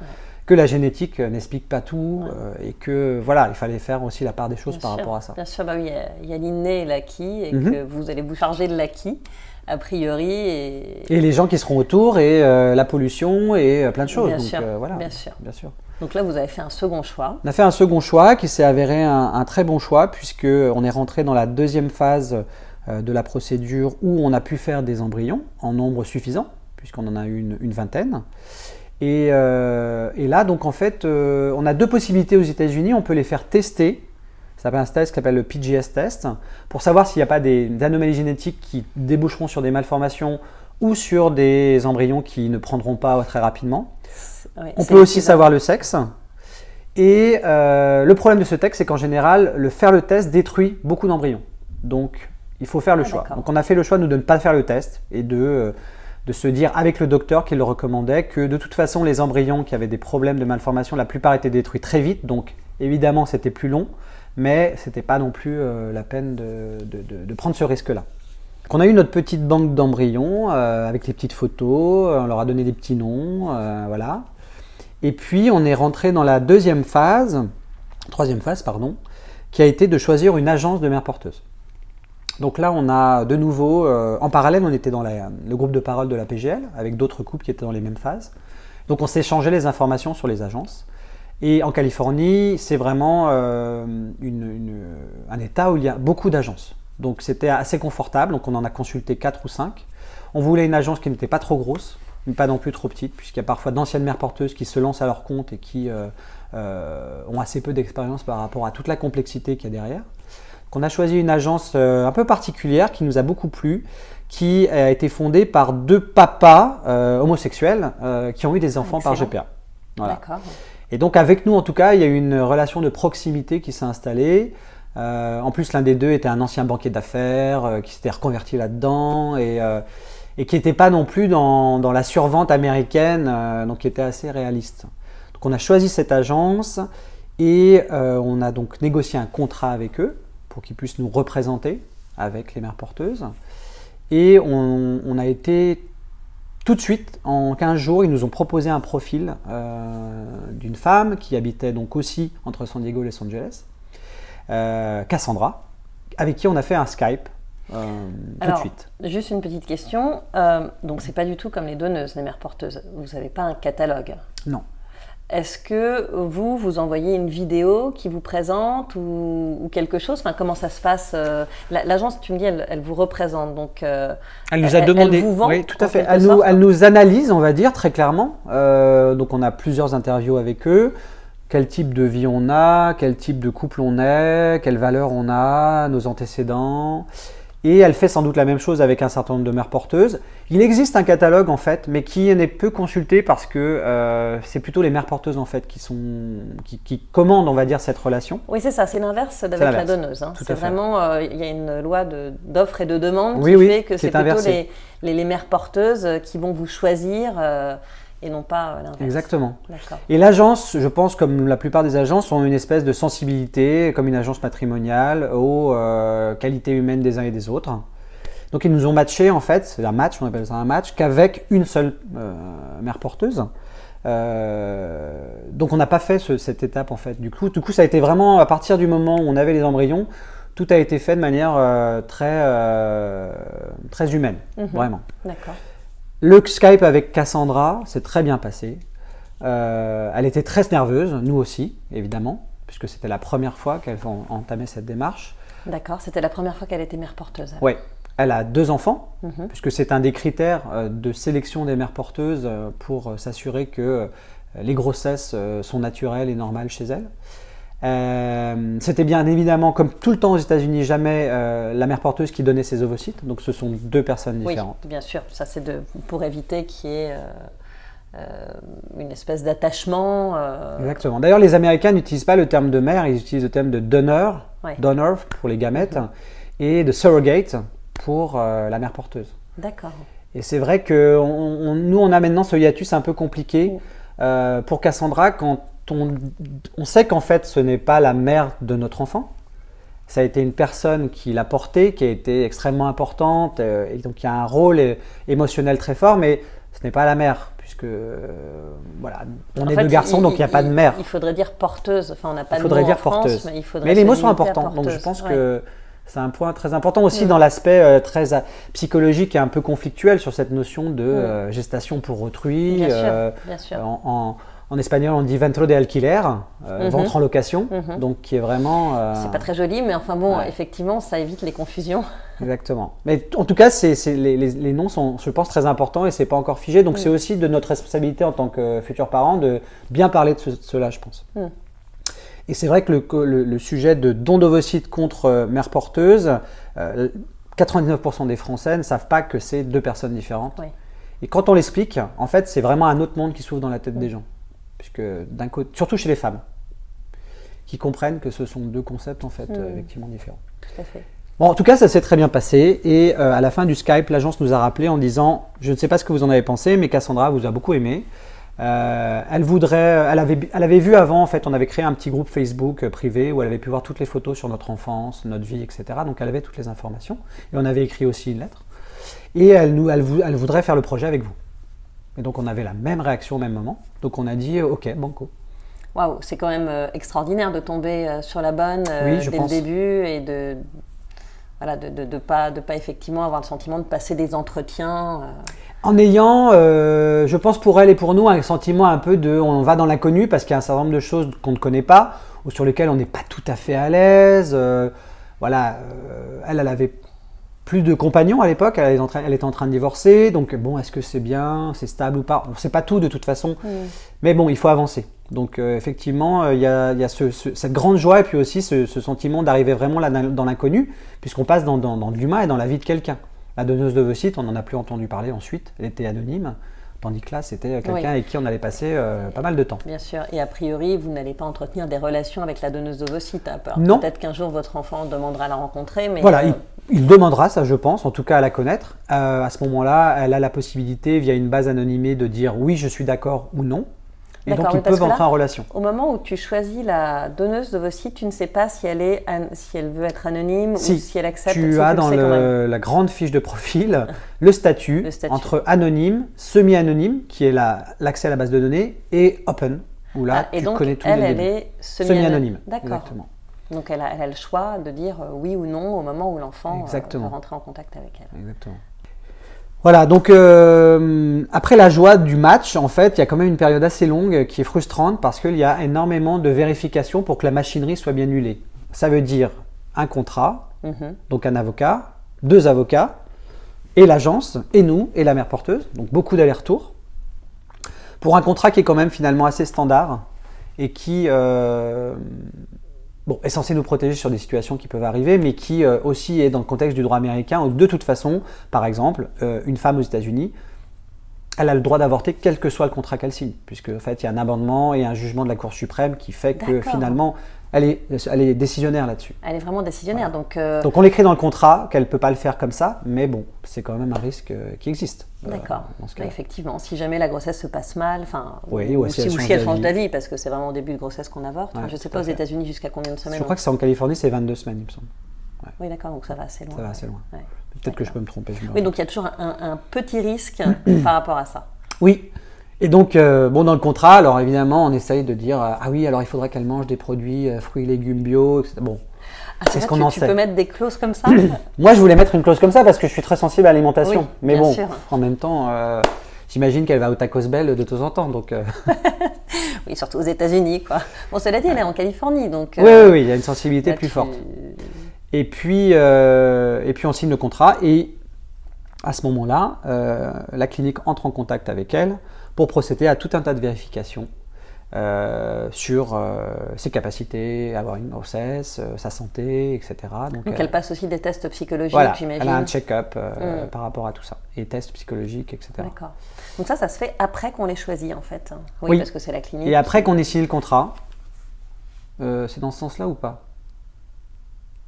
que la génétique euh, n'explique pas tout euh, et que voilà, il fallait faire aussi la part des choses Bien par sûr, rapport à ça. Bien sûr, bah oui, il y a- a, l'inné et l'acquis, et Mhm. que vous allez vous charger de l'acquis, a priori. Et... Et les gens qui seront autour et euh, la pollution et euh, plein de choses. Bien Donc, sûr, euh, voilà, bien sûr. bien sûr. Donc là, vous avez fait un second choix. On a fait un second choix qui s'est avéré un, un très bon choix puisque on est rentré dans la deuxième phase de la procédure où on a pu faire des embryons en nombre suffisant puisqu'on en a eu une, une vingtaine. Et, euh, et là, donc en fait, euh, on a deux possibilités aux États-Unis. On peut les faire tester. Ça s'appelle un test qui s'appelle le PGS test pour savoir s'il n'y a pas des, des anomalies génétiques qui déboucheront sur des malformations ou sur des embryons qui ne prendront pas très rapidement. Ouais, On peut aussi savoir le sexe. Et euh, le problème de ce test, c'est qu'en général, le faire le test détruit beaucoup d'embryons. Donc, il faut faire le Ah, choix. Donc, on a fait le choix nous, de ne pas faire le test et de, de se dire avec le docteur qui le recommandait que de toute façon, les embryons qui avaient des problèmes de malformation, la plupart étaient détruits très vite. Donc, évidemment, c'était plus long, mais c'était pas non plus euh, la peine de, prendre ce risque-là. On a eu notre petite banque d'embryons euh, avec les petites photos, euh, on leur a donné des petits noms, voilà. Et puis on est rentré dans la deuxième phase, troisième phase, pardon, qui a été de choisir une agence de mère porteuse. Donc là, on a de nouveau, euh, en parallèle, on était dans le groupe de parole de la PGL avec d'autres couples qui étaient dans les mêmes phases. Donc on s'échangeait les informations sur les agences. Et en Californie, c'est vraiment euh, un état où il y a beaucoup d'agences. Donc c'était assez confortable, donc on en a consulté 4 ou 5. On voulait une agence qui n'était pas trop grosse, mais pas non plus trop petite, puisqu'il y a parfois d'anciennes mères porteuses qui se lancent à leur compte et qui euh, ont assez peu d'expérience par rapport à toute la complexité qu'il y a derrière. Donc on a choisi une agence euh, un peu particulière qui nous a beaucoup plu, qui a été fondée par deux papas euh, homosexuels euh, qui ont eu des enfants par. GPA. Voilà. D'accord. Et donc avec nous, en tout cas, il y a eu une relation de proximité qui s'est installée. Euh, en plus, l'un des deux était un ancien banquier d'affaires euh, qui s'était reconverti là-dedans et, euh, et qui n'était pas non plus dans, dans la survente américaine, euh, donc qui était assez réaliste. Donc on a choisi cette agence et euh, on a donc négocié un contrat avec eux pour qu'ils puissent nous représenter avec les mères porteuses. Et on, on a été tout de suite, en 15 jours, ils nous ont proposé un profil euh, d'une femme qui habitait donc aussi entre San Diego et Los Angeles, euh, Cassandra, avec qui on a fait un Skype euh, tout Alors, de suite. Juste une petite question. Donc, c'est pas du tout comme les donneuses, les mères porteuses. Vous n'avez pas un catalogue? Non. Est-ce que vous, vous envoyez une vidéo qui vous présente ou, ou quelque chose? Enfin, comment ça se passe euh, la- L'agence, tu me dis, elle, elle vous représente. Donc, euh, Elle nous a demandé. elle vous vend, oui, tout à fait. Elle nous, elle nous analyse, on va dire, très clairement. Euh, donc, on a plusieurs interviews avec eux. Quel type de vie on a, quel type de couple on est, quelles valeurs on a, nos antécédents. Et elle fait sans doute la même chose avec un certain nombre de mères porteuses. Il existe un catalogue en fait, mais qui n'est peu consulté parce que euh, c'est plutôt les mères porteuses en fait qui sont qui, qui commandent, on va dire, cette relation. oui, c'est ça, c'est l'inverse d'avec la donneuse. hein. C'est vraiment, euh, il y a une loi d'offre et de demande Oui, qui oui, fait que c'est est plutôt les, les, les mères porteuses euh, qui vont vous choisir euh, et non pas euh, l'inverse. Exactement. Et l'agence, je pense, comme la plupart des agences, ont une espèce de sensibilité, comme une agence matrimoniale, aux euh, qualités humaines des uns et des autres. Donc ils nous ont matché en fait, c'est un match, on appelle ça un match, qu'avec une seule euh, mère porteuse. Euh, donc on n'a pas fait ce- cette étape en fait. Du coup, du coup, ça a été vraiment à partir du moment où on avait les embryons, tout a été fait de manière très, très humaine, Mhm. vraiment. D'accord. Le Skype avec Cassandra s'est très bien passé. Euh, elle était très nerveuse, nous aussi, évidemment, puisque c'était la première fois qu'elle en- entamait cette démarche. D'accord. C'était la première fois qu'elle était mère porteuse. Ouais, elle a deux enfants, Mhm. puisque c'est un des critères euh, de sélection des mères porteuses euh, pour s'assurer que les grossesses sont naturelles et normales chez elles. Euh, C'était bien évidemment, comme tout le temps aux États-Unis, jamais euh, la mère porteuse qui donnait ses ovocytes, donc ce sont deux personnes Oui, différentes. bien sûr. Ça, c'est pour éviter qu'il y ait euh, une espèce d'attachement. Exactement. D'ailleurs, les Américains n'utilisent pas le terme de mère, ils utilisent le terme de donneur, Ouais. donor pour les gamètes, et de surrogate pour la mère porteuse. D'accord. Et c'est vrai que on- on- nous, on a maintenant ce hiatus un peu compliqué euh, pour Cassandra quand on, on sait qu'en fait, ce n'est pas la mère de notre enfant. Ça a été une personne qui l'a portée, qui a été extrêmement importante, euh, et donc il y a un rôle euh, émotionnel très fort, mais ce n'est pas la mère, puisque euh, voilà, on En est fait, deux garçons, donc il n'y a pas de mère. Il faudrait dire porteuse. Enfin, on n'a pas Il de faudrait mot dire en France, porteuse. mais il faudrait Mais les mots sont importants, donc je pense Ouais. que c'est un point très important aussi Mm. dans l'aspect euh, très psychologique et un peu conflictuel sur cette notion de euh, gestation pour autrui, Bien sûr, bien sûr. en, en- En espagnol, on dit ventre de alquiler, euh, Mhm. ventre en location, Mhm. donc qui est vraiment. euh, C'est pas très joli, mais enfin bon, Ouais. effectivement, ça évite les confusions. *laughs* Exactement. Mais en tout cas, les, les- les noms sont, je pense, très importants et c'est pas encore figé. Donc Mm. c'est aussi de notre responsabilité en tant que futurs parents de bien parler de ce- cela, je pense. Mm. Et c'est vrai que le, co- le- le sujet de don d'ovocytes contre mère porteuse, euh, 99% des Français ne savent pas que c'est deux personnes différentes. Oui. Et quand on l'explique, en fait, c'est vraiment un autre monde qui s'ouvre dans la tête Mm. des gens. Puisque d'un côté, surtout chez les femmes, qui comprennent que ce sont deux concepts en fait Mm. euh, effectivement différents. Tout à fait. Bon, en tout cas, ça s'est très bien passé. Et euh, à la fin du Skype, l'agence nous a rappelé en disant Je ne sais pas ce que vous en avez pensé, mais Cassandra vous a beaucoup aimé. Euh, elle voudrait, elle avait, elle avait vu avant, en fait, on avait créé un petit groupe Facebook privé où elle avait pu voir toutes les photos sur notre enfance, notre vie, etc. Donc elle avait toutes les informations. Et on avait écrit aussi une lettre. Et elle, nous, elle, elle voudrait faire le projet avec vous. Et donc on avait la même réaction au même moment. Donc on a dit euh, Ok, banco. Waouh, c'est quand même euh, extraordinaire de tomber euh, sur la bonne Oui, dès pense. le début et de voilà de, de, de pas de pas effectivement avoir le sentiment de passer des entretiens. En ayant, euh, je pense pour elle et pour nous, un sentiment un peu de on va dans l'inconnu parce qu'il y a un certain nombre de choses qu'on ne connaît pas ou sur lesquelles on n'est pas tout à fait à l'aise. euh, voilà, euh, elle, elle avait plus de compagnons à l'époque, elle, est en train- elle était en train de divorcer, donc bon, est-ce que c'est bien, c'est stable ou pas? On ne sait pas tout de toute façon, mais bon, il faut avancer. Donc euh, effectivement, euh, il y a, il y a ce- ce- cette grande joie et puis aussi ce, ce sentiment d'arriver vraiment là dans l'inconnu, puisqu'on passe dans, dans, dans de l'humain et dans la vie de quelqu'un. La donneuse d'ovocytes, on n'en a plus entendu parler ensuite, elle était anonyme, tandis que là, c'était quelqu'un Oui. avec qui on allait passer euh, pas mal de temps. Bien sûr. Et a priori, vous n'allez pas entretenir des relations avec la donneuse d'ovocytes. hein. Alors, Non. Peut-être qu'un jour votre enfant demandera à la rencontrer, mais Voilà, euh, il, il demandera ça, je pense, en tout cas à la connaître. Euh, à ce moment-là, elle a la possibilité, via une base anonymée, de dire oui, je suis d'accord ou non. Et donc, ils peuvent entrer en relation. au moment où tu choisis la donneuse d'ovocytes, tu ne sais pas si elle est si elle veut être anonyme Si, ou si elle accepte. Tu as dans le- la grande fiche de profil *laughs* le statut, Le statut. entre anonyme, semi-anonyme, qui est la- l'accès à la base de données, et open, où là, Ah, et tu donc, connais tout elle, elle est semi-anonyme. D'accord. Exactement. Donc elle a, elle a le choix de dire euh, oui ou non au moment où l'enfant euh, veut rentrer en contact avec elle. Exactement. Voilà, donc euh, après la joie du match, en fait, il y a quand même une période assez longue qui est frustrante parce qu'il y a énormément de vérifications pour que la machinerie soit bien huilée. Ça veut dire un contrat, Mhm. donc un avocat, deux avocats, et l'agence, et nous, et la mère porteuse, donc beaucoup d'allers-retours, pour un contrat qui est quand même finalement assez standard et qui euh, bon, est censé nous protéger sur des situations qui peuvent arriver, mais qui euh, aussi est dans le contexte du droit américain, où de toute façon, par exemple, euh, une femme aux États-Unis, elle a le droit d'avorter quel que soit le contrat qu'elle signe, puisque en fait, il y a un amendement et un jugement de la Cour suprême qui fait que finalement, elle est, elle est décisionnaire là-dessus. Elle est vraiment décisionnaire. Donc, euh, Donc on l'écrit dans le contrat qu'elle ne peut pas le faire comme ça, mais bon, c'est quand même un risque euh, qui existe. euh, D'accord. cas-là. effectivement, si jamais la grossesse se passe mal, enfin, Oui, ou, ou si elle ou change si elle d'avis. change d'avis, parce que c'est vraiment au début de grossesse qu'on avorte. Ouais, je ne sais pas aux. États-Unis jusqu'à combien de semaines. Je crois que c'est en Californie, c'est 22 semaines, il me semble. Oui, d'accord, donc ça va assez loin. Ça va assez loin. Ouais. Peut-être que je peux me tromper. me Oui, donc il y a toujours un petit risque *clears throat* par rapport à ça. Oui. Et donc, euh, bon, dans le contrat, alors évidemment, on essaye de dire euh, ah oui, alors il faudrait qu'elle mange des produits euh, fruits légumes bio, etc. Bon, Ah, C'est ce qu'on tu, en tu sait. peux mettre des clauses comme ça *coughs* moi je voulais mettre une clause comme ça parce que je suis très sensible à l'alimentation. Oui, Mais bon, sûr. en même temps, euh, j'imagine qu'elle va au Tacos Bell de temps en temps. Donc, *laughs* Oui, surtout aux États-Unis, quoi. Bon, cela dit, elle est en Californie, donc. oui, oui, oui, il y a une sensibilité là, plus tu- forte. Et puis, et puis on signe le contrat et à ce moment-là, la clinique entre en contact avec elle pour procéder à tout un tas de vérifications euh, sur euh, ses capacités à avoir une grossesse, euh, sa santé, etc. Donc, Donc elle passe aussi des tests psychologiques, voilà, j'imagine. elle a un check-up Mm. par rapport à tout ça, et tests psychologiques, etc. D'accord. Donc ça, ça se fait après qu'on les choisit, en fait. Oui, Oui. parce que c'est la clinique. Et après qu'on ait signé le contrat, c'est dans ce sens-là ou pas?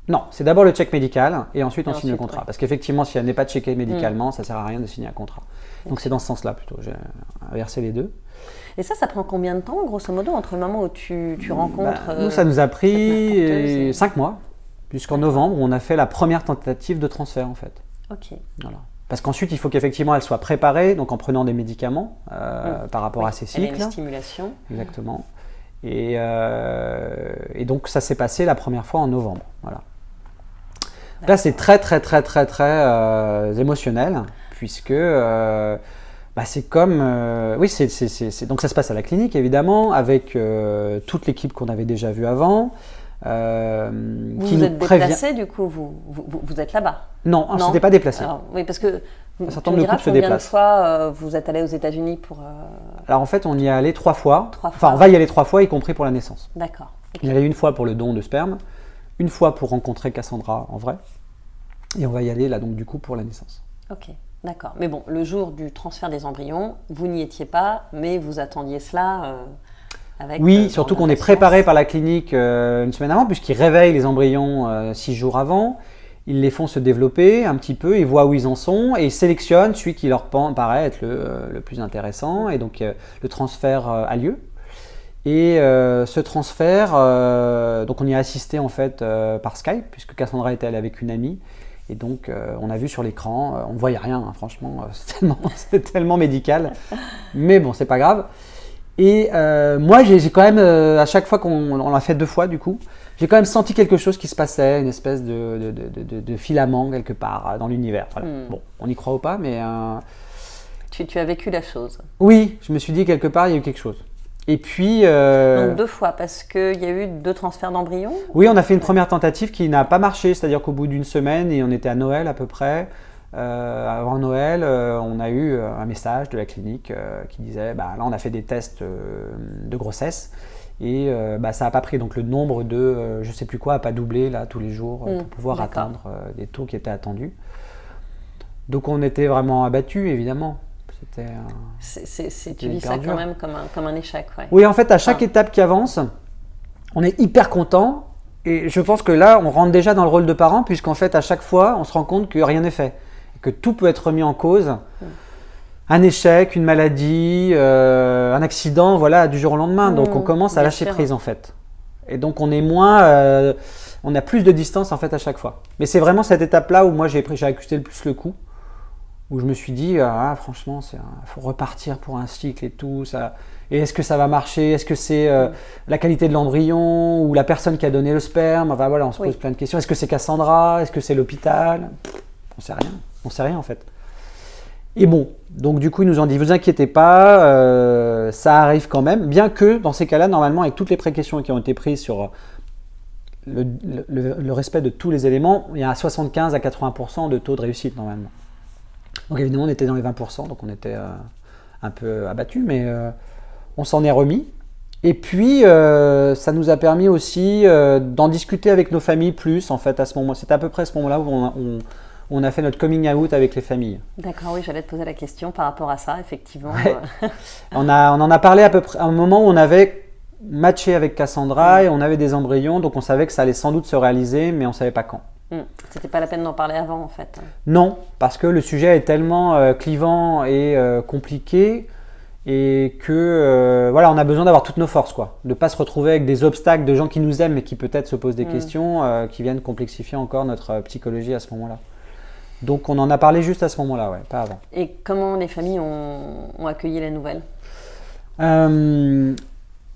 Non, c'est d'abord le check médical et ensuite Et on signe le contrat. ouais. Parce qu'effectivement, si elle n'est pas checkée médicalement, ça sert à rien de signer un contrat. Donc c'est dans ce sens-là plutôt. J'ai inversé les deux. Et ça, ça prend combien de temps, grosso modo, entre le moment où tu, tu Bah, rencontres. nous, euh, ça nous a pris porteuse 5 mois, puisqu'en novembre, on a fait la première tentative de transfert en fait. Ok. Voilà. Parce qu'ensuite, il faut qu'effectivement elle soit préparée, donc en prenant des médicaments euh, par rapport Oui, à ses elle a cycles. une stimulation. Exactement. Et, euh, et donc ça s'est passé la première fois en novembre. Voilà. Là c'est très très très très très euh, émotionnel puisque euh, bah, c'est comme. euh, oui, c'est, donc ça se passe à la clinique, évidemment, avec toute l'équipe qu'on avait déjà vue avant. euh, Vous qui vous êtes prévient- déplacé, du coup, vous, vous, êtes là-bas? Non, on ne s'était pas déplacé. Alors, oui, parce que Un certain nombre de couples se déplacent. fois euh, vous êtes allé aux États-Unis pour. euh, Alors en fait, on y est allé trois fois. Trois enfin, on va y aller trois fois, y compris pour la naissance. D'accord. Ok. Il y allait une fois pour le don de sperme, une fois pour rencontrer Cassandra en vrai, et on va y aller là donc du coup pour la naissance. Ok, d'accord. Mais bon, le jour du transfert des embryons, vous n'y étiez pas, mais vous attendiez cela euh, avec. Oui, euh, surtout qu'on est préparé par la clinique euh, une semaine avant, puisqu'ils réveillent les embryons six jours avant. Ils les font se développer un petit peu, ils voient où ils en sont et ils sélectionnent celui qui leur paraît être le, le plus intéressant. Et donc le transfert a lieu. Et euh, ce transfert, euh, donc on y a assisté en fait euh, par Skype, puisque Cassandra était allée avec une amie. Et donc on a vu sur l'écran, on ne voyait rien, hein, franchement, *laughs* c'est tellement, médical. Mais bon, c'est pas grave. Et moi, j'ai quand même, à chaque fois qu'on on l'a fait deux fois du coup, j'ai quand même senti quelque chose qui se passait, une espèce de, de, de- de- de- de filament quelque part dans l'univers. Voilà. Hmm. Bon, on y croit ou pas, mais Tu, tu as vécu la chose. oui, je me suis dit quelque part, il y a eu quelque chose. Et puis, euh, Donc deux fois, parce qu'il y a eu deux transferts d'embryons. oui, on a fait une première tentative qui n'a pas marché, c'est-à-dire qu'au bout d'une semaine, et on était à Noël à peu près, euh, avant Noël, euh, on a eu un message de la clinique qui disait, bah, là on a fait des tests de grossesse, et bah, ça n'a pas pris, donc le nombre de, je sais plus quoi, n'a pas doublé là tous les jours euh, Mm, pour pouvoir atteindre des taux qui étaient attendus. Donc on était vraiment abattus, évidemment. C'était tu vis ça dur. quand même comme un, comme un échec. Ouais. Oui, en fait, à chaque étape qui avance, on est hyper content. Et je pense que là, on rentre déjà dans le rôle de parent, puisqu'en fait, à chaque fois, on se rend compte que rien n'est fait. Et que tout peut être remis en cause. Un échec, une maladie, euh, un accident, voilà, du jour au lendemain. Donc, Mmh, on commence à lâcher sûr. prise, en fait. Et donc, on est moins. euh, on a plus de distance, en fait, à chaque fois. Mais c'est vraiment cette étape-là où moi, j'ai accusé le plus le coup. Où je me suis dit, ah, franchement, il faut repartir pour un cycle et tout. Ça, et est-ce que ça va marcher? Est-ce que c'est euh, la qualité de l'embryon ou la personne qui a donné le sperme? Enfin voilà, on se Oui. pose plein de questions. Est-ce que c'est Cassandra? Est-ce que c'est l'hôpital? On sait rien. On sait rien en fait. Et bon, donc du coup, ils nous ont dit, vous inquiétez pas, euh, ça arrive quand même. Bien que dans ces cas-là, normalement, avec toutes les précautions qui ont été prises sur le, le- le respect de tous les éléments, il y a 75 à 80% de taux de réussite normalement. Donc évidemment, on était dans les 20%, donc on était euh, un peu abattu, mais euh, on s'en est remis. Et puis, euh, ça nous a permis aussi d'en discuter avec nos familles plus, en fait, à ce moment. C'était à peu près à ce moment-là où on a, on- on a fait notre coming out avec les familles. D'accord, oui, j'allais te poser la question par rapport à ça, effectivement. Ouais. On, a, on en a parlé à peu près à un moment où on avait matché avec Cassandra et on avait des embryons, donc on savait que ça allait sans doute se réaliser, mais on savait pas quand. Hmm, C'était pas la peine d'en parler avant, en fait. Non, parce que le sujet est tellement euh, clivant et euh, compliqué et que euh, voilà, on a besoin d'avoir toutes nos forces, quoi, de pas se retrouver avec des obstacles de gens qui nous aiment mais qui peut-être se posent des Mm. questions, qui viennent complexifier encore notre psychologie à ce moment-là. Donc on en a parlé juste à ce moment-là, ouais, pas avant. Et comment les familles ont, ont accueilli la nouvelle?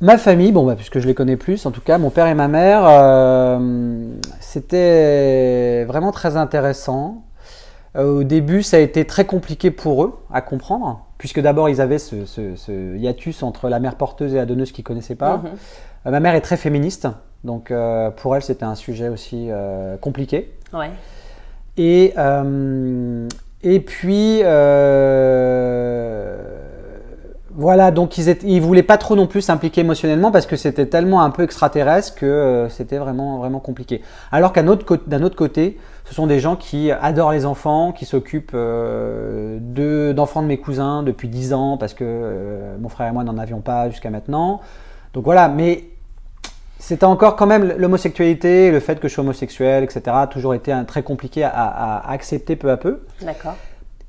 Ma famille, bon, bah, puisque je les connais plus, en tout cas, mon père et ma mère, euh, c'était vraiment très intéressant. Euh, au début, ça a été très compliqué pour eux à comprendre, puisque d'abord, ils avaient ce, ce- ce hiatus entre la mère porteuse et la donneuse qu'ils ne connaissaient pas. Mhm. Euh, ma mère est très féministe, donc pour elle, c'était un sujet aussi compliqué. Ouais. Et, et puis, euh, voilà, donc ils, étaient, ils voulaient pas trop non plus s'impliquer émotionnellement parce que c'était tellement un peu extraterrestre que euh, c'était vraiment, vraiment compliqué. Alors qu'un autre, d'un autre côté, ce sont des gens qui adorent les enfants, qui s'occupent euh, de- d'enfants de mes cousins depuis 10 ans parce que euh, mon frère et moi n'en avions pas jusqu'à maintenant. Donc voilà, mais c'était encore quand même l'homosexualité, le fait que je suis homosexuel, etc., a toujours été un- très compliqué à- à accepter peu à peu. D'accord.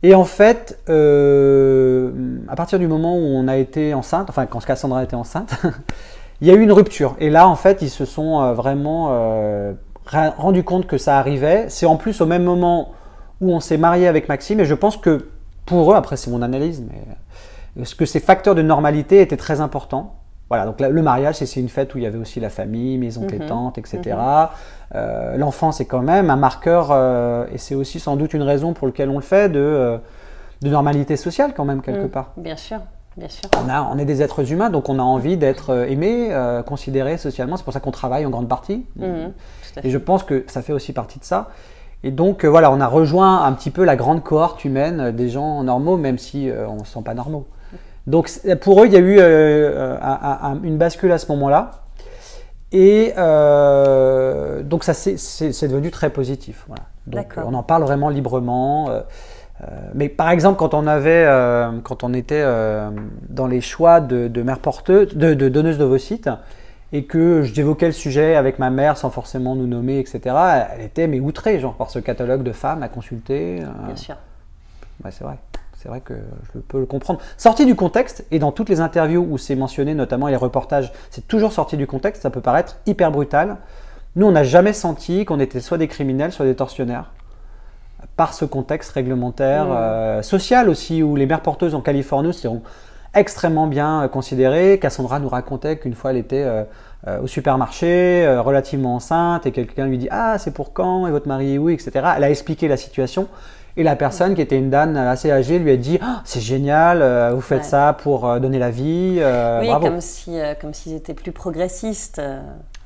Et en fait, euh, à partir du moment où on a été enceinte, enfin quand Cassandra était enceinte, *laughs* il y a eu une rupture. Et là, en fait, ils se sont euh, vraiment euh, rendu compte que ça arrivait. C'est en plus au même moment où on s'est marié avec Maxime. Et je pense que pour eux, après c'est mon analyse, mais est-ce que ces facteurs de normalité étaient très importants voilà, donc là, le mariage, c'est une fête où il y avait aussi la famille, mes oncles et Mhm. tantes, etc. Euh, L'enfant, c'est quand même un marqueur, euh, et c'est aussi sans doute une raison pour laquelle on le fait, de, euh, de normalité sociale quand même quelque Mm. part. Bien sûr, bien sûr. On, a, on est des êtres humains, donc on a envie d'être euh, aimés, euh, considérés socialement. C'est pour ça qu'on travaille en grande partie. Mhm. Et je pense que ça fait aussi partie de ça. Et donc euh, voilà, on a rejoint un petit peu la grande cohorte humaine euh, des gens normaux, même si euh, on ne se sent pas normaux. Donc pour eux, il y a eu euh, un- un- une bascule à ce moment-là. Et euh, donc ça c'est- devenu très positif. Voilà. Donc euh, on en parle vraiment librement. euh, euh, mais par exemple, quand on avait, euh, quand on était euh, dans les choix de, de mère porteuse, de, de donneuse d'ovocytes, et que j'évoquais le sujet avec ma mère sans forcément nous nommer, etc., elle était mais outrée, genre par ce catalogue de femmes à consulter. euh, Bien sûr. Ouais, c'est vrai. C'est vrai que je peux le comprendre. Sorti du contexte, et dans toutes les interviews où c'est mentionné, notamment les reportages, c'est toujours sorti du contexte, ça peut paraître hyper brutal. Nous, on n'a jamais senti qu'on était soit des criminels, soit des tortionnaires. Par ce contexte réglementaire, Mmh. euh, social aussi, où les mères porteuses en Californie seront extrêmement bien euh, considérées. Cassandra nous racontait qu'une fois elle était euh, euh, au supermarché, relativement enceinte, et quelqu'un lui dit Ah, c'est pour quand? Et votre mari est où etc. Elle a expliqué la situation. Et la personne, qui était une dame assez âgée, lui a dit Ah, C'est génial, euh, vous faites Ouais. ça pour euh, donner la vie. euh, oui, bravo. comme si, euh, s'ils étaient plus progressistes.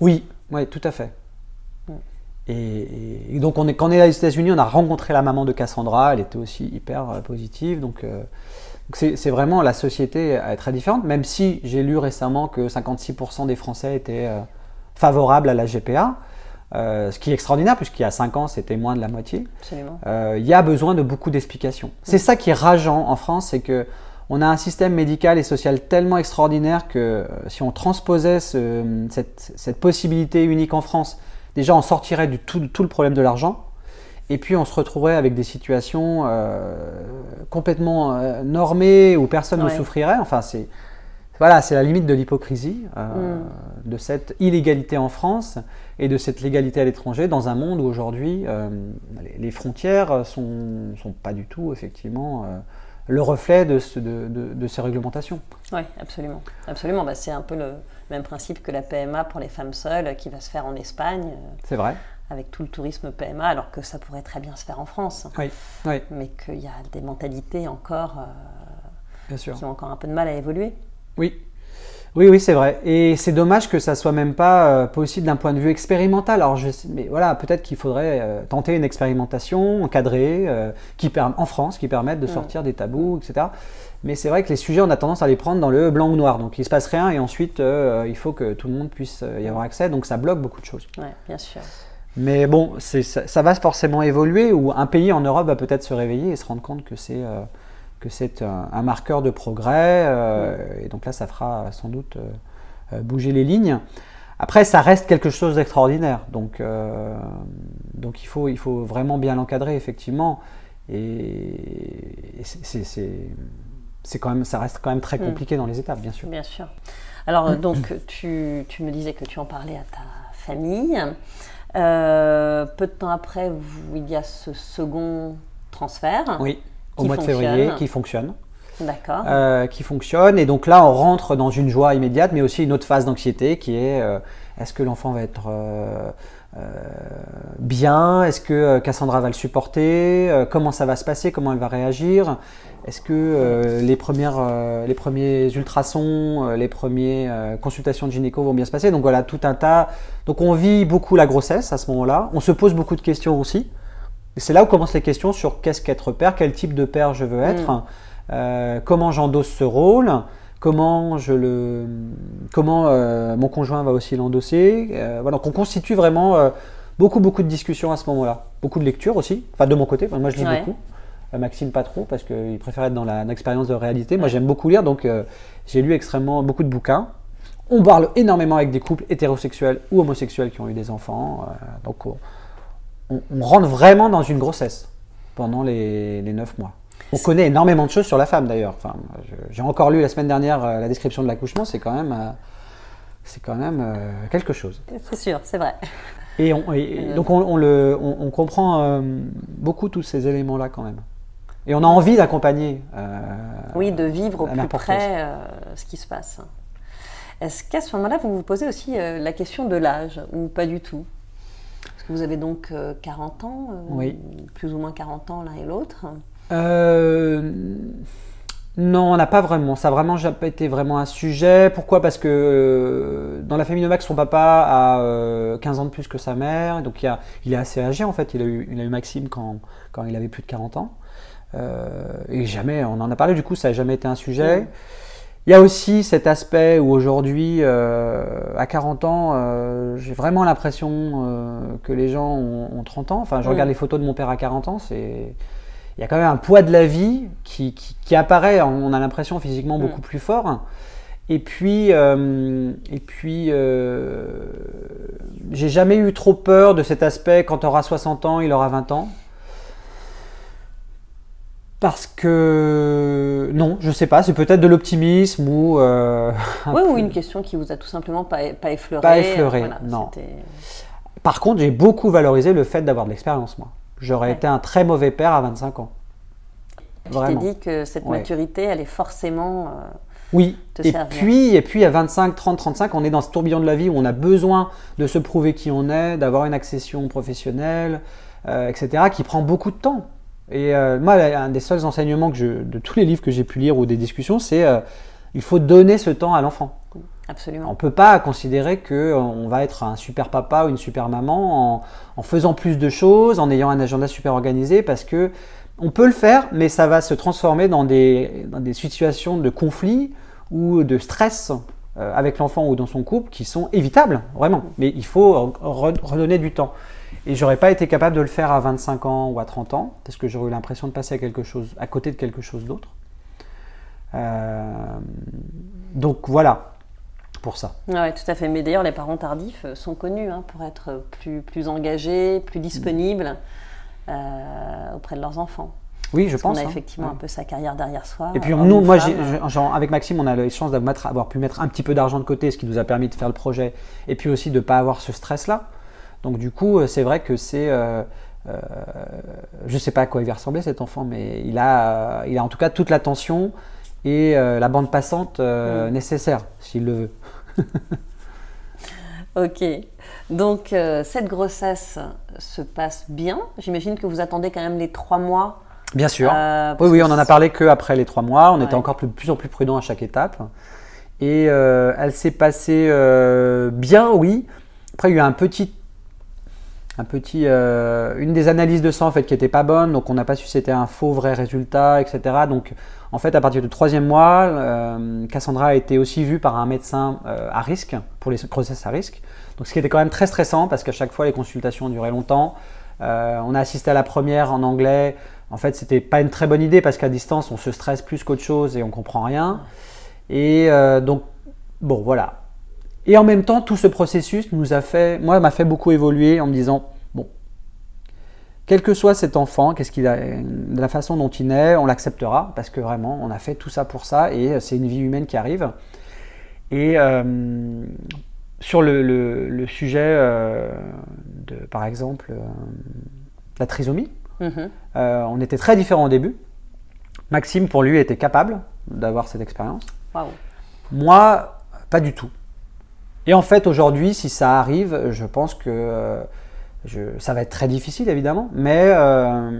Oui, oui, tout à fait. Mm. Et, et donc, on est, quand on est aux États-Unis, on a rencontré la maman de Cassandra. Elle était aussi hyper positive. Donc, c'est vraiment la société est très différente. Même si j'ai lu récemment que 56% des Français étaient favorables à la GPA, euh, ce qui est extraordinaire puisqu'il y a 5 ans, c'était moins de la moitié. Euh, il y a besoin de beaucoup d'explications. C'est ça qui est rageant en France, c'est que on a un système médical et social tellement extraordinaire que euh, si on transposait ce- cette, cette possibilité unique en France, déjà on sortirait du tout, tout le problème de l'argent, et puis on se retrouverait avec des situations euh, complètement euh, normées où personne ne souffrirait. Enfin, c'est voilà, c'est la limite de l'hypocrisie, euh, Mm. de cette illégalité en France et de cette légalité à l'étranger dans un monde où aujourd'hui euh, les, les frontières sont, sont pas du tout effectivement euh, le reflet de, ce- de- de- de ces réglementations. Oui, absolument. Absolument. Bah, c'est un peu le même principe que la PMA pour les femmes seules qui va se faire en Espagne C'est vrai. avec tout le tourisme PMA, alors que ça pourrait très bien se faire en France. Oui, oui, Mais qu'il y a des mentalités encore euh, bien sûr. qui ont encore un peu de mal à évoluer. Oui. Oui, oui, c'est vrai. Et c'est dommage que ça soit même pas euh, possible d'un point de vue expérimental. Alors, je mais voilà, peut-être qu'il faudrait euh, tenter une expérimentation encadrée euh, qui en France qui permette de Mm. sortir des tabous, etc. Mais c'est vrai que les sujets, on a tendance à les prendre dans le blanc ou noir. Donc, il se passe rien et ensuite, il faut que tout le monde puisse y avoir accès. Donc, ça bloque beaucoup de choses. Oui, bien sûr. Mais bon, ça, ça va forcément évoluer ou un pays en Europe va peut-être se réveiller et se rendre compte que c'est que c'est un, un marqueur de progrès. euh, Et donc là, ça fera sans doute euh, euh, bouger les lignes. Après, ça reste quelque chose d'extraordinaire. Donc, euh, donc il, faut, il faut vraiment bien l'encadrer, effectivement. Et, et c'est- c'est- c'est c'est quand même, ça reste quand même très Mm. compliqué dans les étapes, bien sûr. Bien sûr. Alors, euh, donc, *coughs* tu, tu me disais que tu en parlais à ta famille. Euh, peu de temps après, vous- il y a ce second transfert. Oui, au mois de février, qui fonctionne. D'accord. euh, qui fonctionne. Et donc là, on rentre dans une joie immédiate, mais aussi une autre phase d'anxiété qui est euh, est-ce que l'enfant va être euh, euh, bien? Est-ce que euh, Cassandra va le supporter? Comment ça va se passer? Comment elle va réagir? Est-ce que euh, les, premières, euh, les premiers ultrasons, euh, les premières consultations de gynéco vont bien se passer? Donc voilà, tout un tas. Donc on vit beaucoup la grossesse à ce moment-là. On se pose beaucoup de questions aussi. C'est là où commencent les questions sur qu'est-ce qu'être père, quel type de père je veux être. Mm. Euh, comment j'endosse ce rôle, comment, je le, comment euh, mon conjoint va aussi l'endosser. Euh, voilà, donc on constitue vraiment beaucoup, beaucoup de discussions à ce moment-là. Beaucoup de lectures aussi, enfin de mon côté, moi je lis Ouais. beaucoup. Maxime pas trop parce qu'il préfère être dans l'expérience de réalité. Moi j'aime beaucoup lire, donc j'ai lu extrêmement beaucoup de bouquins. On parle énormément avec des couples hétérosexuels ou homosexuels qui ont eu des enfants. donc on, rentre vraiment dans une grossesse pendant les, les 9 mois. On connaît énormément de choses sur la femme d'ailleurs. Enfin, j'ai encore lu la semaine dernière euh, la description de l'accouchement, c'est quand même, euh, c'est quand même euh, quelque chose. C'est sûr, c'est vrai. Et, on- et- et donc on, on le, on, comprend beaucoup tous ces éléments-là quand même. Et on a envie d'accompagner. Oui, de vivre au plus près ce qui se passe. Est-ce qu'à ce moment-là, vous vous posez aussi la question de l'âge ou pas du tout? Parce que vous avez donc euh, 40 ans, euh, Oui. plus ou moins 40 ans l'un et l'autre. Non, on n'a pas vraiment. Ça vraiment jamais été vraiment un sujet. Pourquoi? Parce que euh, dans la famille de Max, son papa a 15 euh, ans de plus que sa mère. Donc il, il est assez âgé en fait. Il a eu, il a eu Maxime quand, quand, il avait plus de 40 ans. Euh, et jamais, on en a parlé, du coup, ça n'a jamais été un sujet. Il y a aussi cet aspect où aujourd'hui, à 40 ans, j'ai vraiment l'impression que les gens ont, 30 ans. Enfin, je regarde les photos de mon père à 40 ans, c'est il y a quand même un poids de la vie qui, apparaît, on a l'impression physiquement beaucoup mm. plus fort. Et puis, euh, et puis euh, j'ai jamais eu trop peur de cet aspect quand tu auras 60 ans, il aura 20 ans. Parce que non, je sais pas, c'est peut-être de l'optimisme ou. Euh, *laughs* oui, ou une question qui vous a tout simplement pas, pas effleuré. Pas effleuré, non. Par contre, j'ai beaucoup valorisé le fait d'avoir de l'expérience, moi j'aurais été un très mauvais père à 25 ans. Tu t'es dit que cette maturité, elle est forcément. Euh, oui, et puis, et puis à 25, 30, 35, on est dans ce tourbillon de la vie où on a besoin de se prouver qui on est, d'avoir une accession professionnelle, euh, etc., qui prend beaucoup de temps. Et euh, moi, un des seuls enseignements que je, de tous les livres que j'ai pu lire ou des discussions, c'est il faut donner ce temps à l'enfant. Absolument. On ne peut pas considérer qu'on euh, va être un super papa ou une super maman en, faisant plus de choses, en ayant un agenda super organisé, parce que on peut le faire, mais ça va se transformer dans des, des situations de conflit ou de stress euh, avec l'enfant ou dans son couple qui sont évitables, vraiment. Mais il faut redonner du temps. Et j'aurais pas été capable de le faire à 25 ans ou à 30 ans, parce que j'aurais eu l'impression de passer à quelque chose, à côté de quelque chose d'autre. Euh, donc voilà, pour ça. Oui, tout à fait. Mais d'ailleurs, les parents tardifs euh, sont connus hein, pour être plus, plus engagés, plus disponibles euh, auprès de leurs enfants. Oui, je pense. On a hein. effectivement un peu sa carrière derrière soi. Et puis nous, moi, avec Maxime, on a la chance d'avoir pu mettre un petit peu d'argent de côté, ce qui nous a permis de faire le projet, et puis aussi de ne pas avoir ce stress-là. Donc du coup, euh, c'est vrai que c'est... je ne sais pas à quoi il va ressembler cet enfant, mais il a, il a en tout cas toute l'attention et la bande passante nécessaire, s'il le veut. *laughs* ok. Donc, euh, cette grossesse se passe bien. J'imagine que vous attendez quand même les trois mois. Bien sûr. Euh, oui, oui, on en a parlé qu'après les trois mois. On était encore plus, plus en plus prudent à chaque étape. Et euh, elle s'est passée bien, oui. Après, il y a eu un petit un petit, une des analyses de sang en fait qui était pas bonne, donc on n'a pas su c'était un faux vrai résultat, etc. Donc en fait, à partir du troisième mois, euh, Cassandra a été aussi vue par un médecin euh, à risque, pour les grossesses à risque. Donc, ce qui était quand même très stressant parce qu'à chaque fois, les consultations duraient longtemps. Euh, on a assisté à la première en anglais. En fait, c'était pas une très bonne idée parce qu'à distance, on se stresse plus qu'autre chose et on comprend rien. Et donc, bon, voilà. Et en même temps, tout ce processus nous a fait, moi, m'a fait beaucoup évoluer en me disant, quel que soit cet enfant, qu'est-ce qu'il a, de la façon dont il naît, on l'acceptera parce que vraiment, on a fait tout ça pour ça et c'est une vie humaine qui arrive. Et euh, sur le, sujet euh, de, par exemple, euh, la trisomie, mhm. on était très différents au début. Maxime, pour lui, était capable d'avoir cette expérience. Moi, pas du tout. Et en fait, aujourd'hui, si ça arrive, je pense que ça va être très difficile évidemment, mais euh,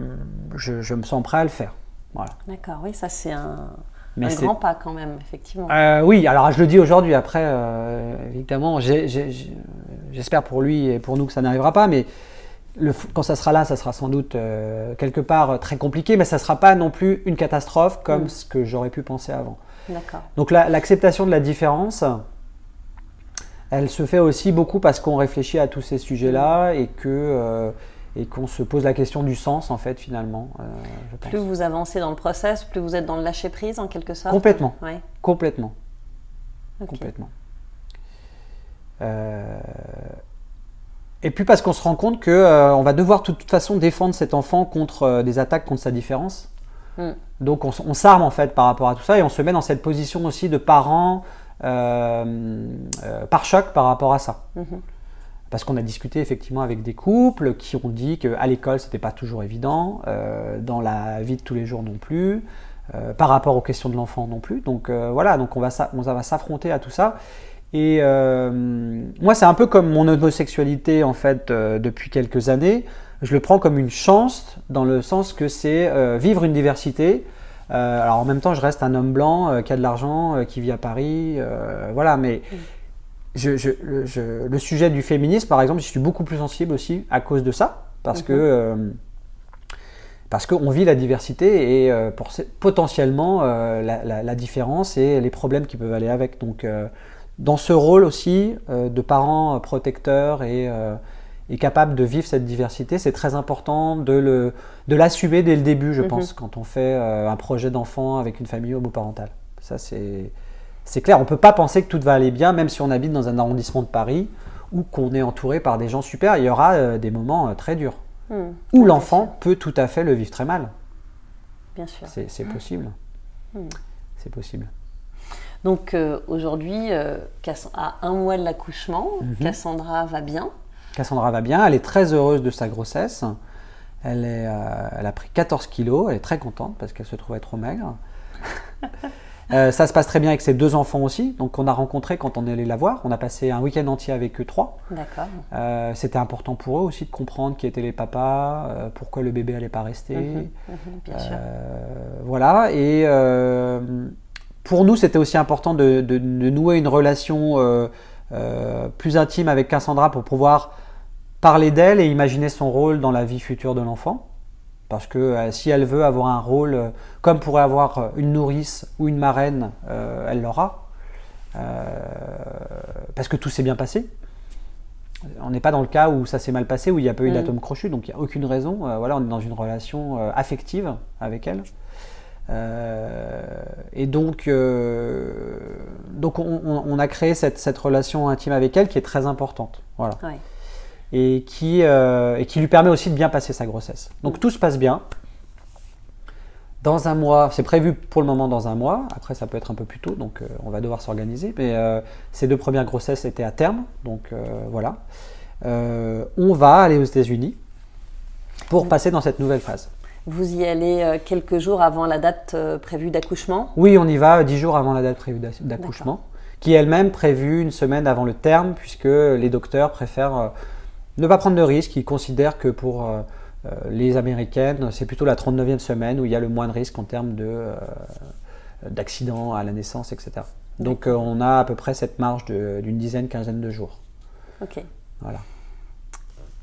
je, me sens prêt à le faire. Voilà. D'accord, oui, ça c'est un, grand pas quand même, effectivement. Euh, oui, alors je le dis aujourd'hui, après, euh, évidemment, j'espère pour lui et pour nous que ça n'arrivera pas, mais le, quand ça sera là, ça sera sans doute quelque part très compliqué, mais ça ne sera pas non plus une catastrophe comme mm. ce que j'aurais pu penser avant. D'accord. Donc l'acceptation de la différence, elle se fait aussi beaucoup parce qu'on réfléchit à tous ces sujets-là et que euh, et qu'on se pose la question du sens en fait finalement. Euh, plus vous avancez dans le process, plus vous êtes dans le lâcher prise en quelque sorte. Complètement. Complètement. Complètement. Euh, et puis parce qu'on se rend compte que on va devoir de toute façon défendre cet enfant contre des attaques contre sa différence. Hmm. Donc on, on s'arme en fait par rapport à tout ça et on se met dans cette position aussi de parents par choc par rapport à ça. Mhm. Parce qu'on a discuté effectivement avec des couples qui ont dit qu'à l'école, c'était pas toujours évident, euh, dans la vie de tous les jours non plus, par rapport aux questions de l'enfant non plus. Donc voilà, donc on va, on va s'affronter à tout ça. Et moi, c'est un peu comme mon homosexualité en fait depuis quelques années. je le prends comme une chance dans le sens que c'est euh, vivre une diversité. Euh, alors en même temps, je reste un homme blanc euh, qui a de l'argent, qui vit à Paris, voilà. Mais le, sujet du féminisme, par exemple, je suis beaucoup plus sensible aussi à cause de ça, parce que parce qu'on vit la diversité et pour, potentiellement la, la, différence et les problèmes qui peuvent aller avec. Donc dans ce rôle aussi de parents protecteurs et est capable de vivre cette diversité, c'est très important de, le, de l'assumer dès le début, je mhm. pense, quand on fait euh, un projet d'enfant avec une famille homoparentale. Ça, c'est, c'est clair. On ne peut pas penser que tout va aller bien, même si on habite dans un arrondissement de Paris ou qu'on est entouré par des gens super. Il y aura euh, des moments euh, très durs hmm. où l'enfant peut tout à fait le vivre très mal. Bien sûr. C'est, c'est possible. Hmm. C'est possible. Donc aujourd'hui, à un mois de l'accouchement, mhm. Cassandra va bien. Cassandra va bien, elle est très heureuse de sa grossesse. Elle, est, euh, elle a pris 14 kilos, elle est très contente parce qu'elle se trouvait trop maigre. *laughs* Euh, ça se passe très bien avec ses deux enfants aussi. Donc, on a rencontré quand on est allé la voir. On a passé un week-end entier avec eux trois. D'accord. Euh, c'était important pour eux aussi de comprendre qui étaient les papas, pourquoi le bébé n'allait pas rester. Mhm, mhm, bien sûr. Voilà. Et pour nous, c'était aussi important de, de, nouer une relation plus intime avec Cassandra pour pouvoir parler d'elle et imaginer son rôle dans la vie future de l'enfant. Parce que euh, si elle veut avoir un rôle, euh, comme pourrait avoir euh, une nourrice ou une marraine, elle l'aura. parce que tout s'est bien passé. On n'est pas dans le cas où ça s'est mal passé, où il n'y a pas eu mm. d'atome crochu, donc il n'y a aucune raison. voilà, on est dans une relation affective avec elle. Et donc, donc on, a créé cette, cette, relation intime avec elle qui est très importante. Voilà et qui, euh, et qui lui permet aussi de bien passer sa grossesse. Donc tout se passe bien. Dans un mois, c'est prévu pour le moment dans un mois, après ça peut être un peu plus tôt, donc euh, on va devoir s'organiser, mais euh, ces deux premières grossesses étaient à terme, donc voilà. on va aller aux États-Unis pour passer dans cette nouvelle phase. Vous y allez quelques jours avant la date prévue d'accouchement? Oui, on y va dix jours avant la date prévue d'accouchement, qui est elle-même prévue une semaine avant le terme, puisque les docteurs préfèrent ne pas prendre de risques. Ils considèrent que pour euh, euh, les Américaines, c'est plutôt la 39e semaine où il y a le moins de risques en termes de, euh, d'accidents à la naissance, etc. Donc on a à peu près cette marge d'une dizaine, quinzaine de jours. Ok. Voilà.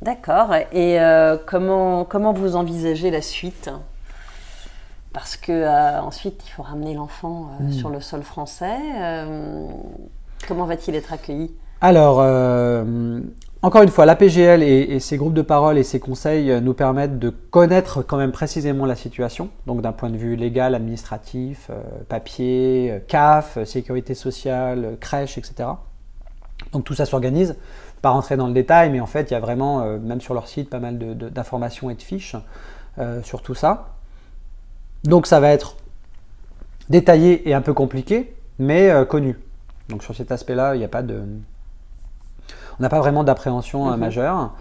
D'accord. Et comment, comment vous envisagez la suite? Parce que ensuite, il faut ramener l'enfant hmm. sur le sol français. comment va-t-il être accueilli? Alors, encore une fois, l'APGL et, et ses groupes de parole et ses conseils euh, nous permettent de connaître quand même précisément la situation, donc d'un point de vue légal, administratif, euh, papier, euh, CAF, sécurité sociale, crèche, etc. Donc tout ça s'organise, pas rentrer dans le détail, mais en fait il y a vraiment, même sur leur site, pas mal d'informations et de fiches sur tout ça. Donc ça va être détaillé et un peu compliqué, mais connu. Donc sur cet aspect-là, il n'y a pas de, on n'a pas vraiment d'appréhension euh, mhm. majeure.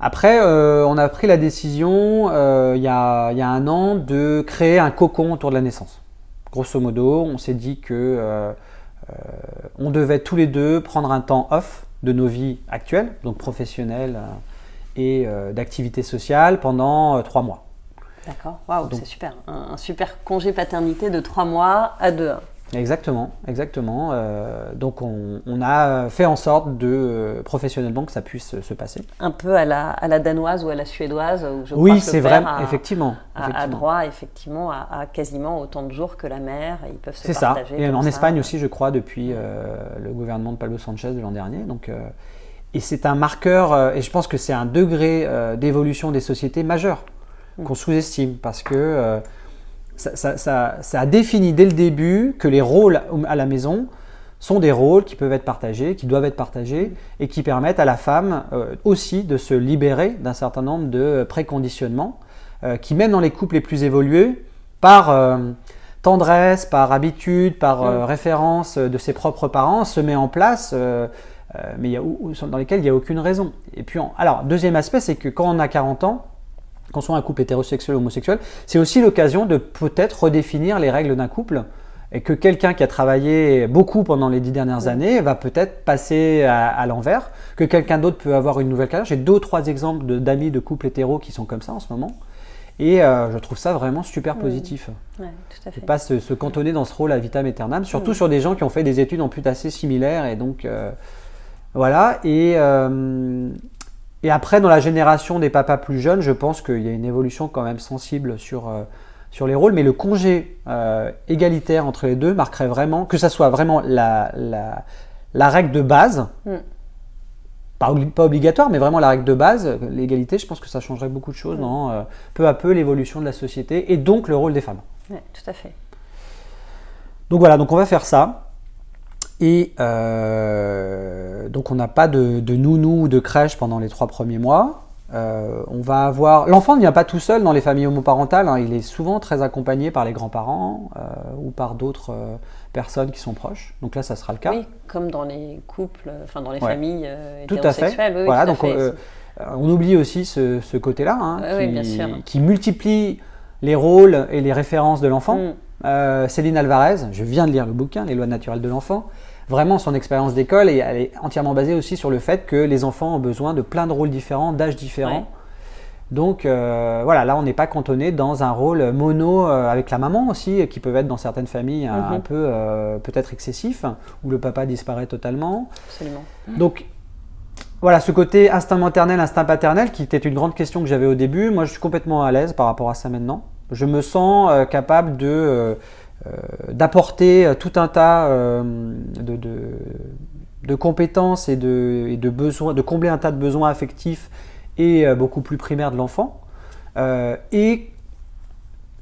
Après, euh, on a pris la décision euh, il, y a, un an de créer un cocon autour de la naissance. Grosso modo, on s'est dit que on devait tous les deux prendre un temps off de nos vies actuelles, donc professionnelles et d'activité sociale, pendant trois mois. D'accord, waouh, c'est super. Un, un, super congé paternité de trois mois à deux. Exactement, exactement. Euh, donc on, a fait en sorte de euh, professionnellement que ça puisse se passer. Un peu à la, à la danoise ou à la suédoise. Où je oui, c'est vrai, effectivement. A, droit effectivement à, quasiment autant de jours que la mère. Ils peuvent se partager. C'est ça. Et en Espagne aussi, je crois, depuis euh, le gouvernement de Pablo Sanchez de l'an dernier. Donc, et c'est un marqueur, et je pense que c'est un degré d'évolution des sociétés majeur mm. qu'on sous-estime parce que ça, a défini dès le début que les rôles à la maison sont des rôles qui peuvent être partagés, qui doivent être partagés et qui permettent à la femme euh, aussi de se libérer d'un certain nombre de préconditionnements euh, qui, même dans les couples les plus évolués, par euh, tendresse, par habitude, par mm. référence de ses propres parents, se met en place, mais dans lesquels il n'y a aucune raison. Et puis, alors, deuxième aspect, c'est que quand on a 40 ans, qu'on soit un couple hétérosexuel ou homosexuel, c'est aussi l'occasion de peut-être redéfinir les règles d'un couple et que quelqu'un qui a travaillé beaucoup pendant les dix dernières années va peut-être passer à, l'envers, que quelqu'un d'autre peut avoir une nouvelle carrière. J'ai deux ou trois exemples d'amis de, couples hétéros qui sont comme ça en ce moment. Et euh, je trouve ça vraiment super positif. Ouais, tout à fait. pas se, cantonner dans ce rôle à vitam aeternam, surtout sur des gens qui ont fait des études en plus assez similaires. Et donc, euh, voilà. Et, euh, et après, dans la génération des papas plus jeunes, je pense qu'il y a une évolution quand même sensible sur sur les rôles, mais le congé euh, égalitaire entre les deux marquerait vraiment, que ça soit vraiment la, la, règle de base, mm. pas, pas, obligatoire, mais vraiment la règle de base, l'égalité, je pense que ça changerait beaucoup de choses mm. dans euh, peu à peu l'évolution de la société et donc le rôle des femmes. Oui, tout à fait. Donc voilà, donc on va faire ça. Et euh, donc on n'a pas de, de nounou ou de crèche pendant les trois premiers mois. Euh, on va avoir l'enfant ne vient pas tout seul dans les familles homoparentales. Hein. il est souvent très accompagné par les grands-parents euh, ou par d'autres personnes qui sont proches. Donc là, ça sera le cas. Oui, comme dans les couples, enfin dans les familles tout à fait. voilà, donc on oublie aussi ce, côté-là, hein, qui, multiplie les rôles et les références de l'enfant. Mm. Céline Alvarez, je viens de lire le bouquin Les lois naturelles de l'enfant vraiment son expérience d'école et elle est entièrement basée aussi sur le fait que les enfants ont besoin de plein de rôles différents, d'âges différents. Donc euh, voilà, là on n'est pas cantonné dans un rôle mono euh, avec la maman aussi, qui peuvent être dans certaines familles un, mhm. peu euh, peut-être excessif, où le papa disparaît totalement. Absolument. Donc voilà, ce côté instinct maternel, instinct paternel, qui était une grande question que j'avais au début, moi je suis complètement à l'aise par rapport à ça maintenant. Je me sens capable de euh, d'apporter euh, tout un tas euh, de, compétences et de, de besoins, de combler un tas de besoins affectifs et beaucoup plus primaires de l'enfant. et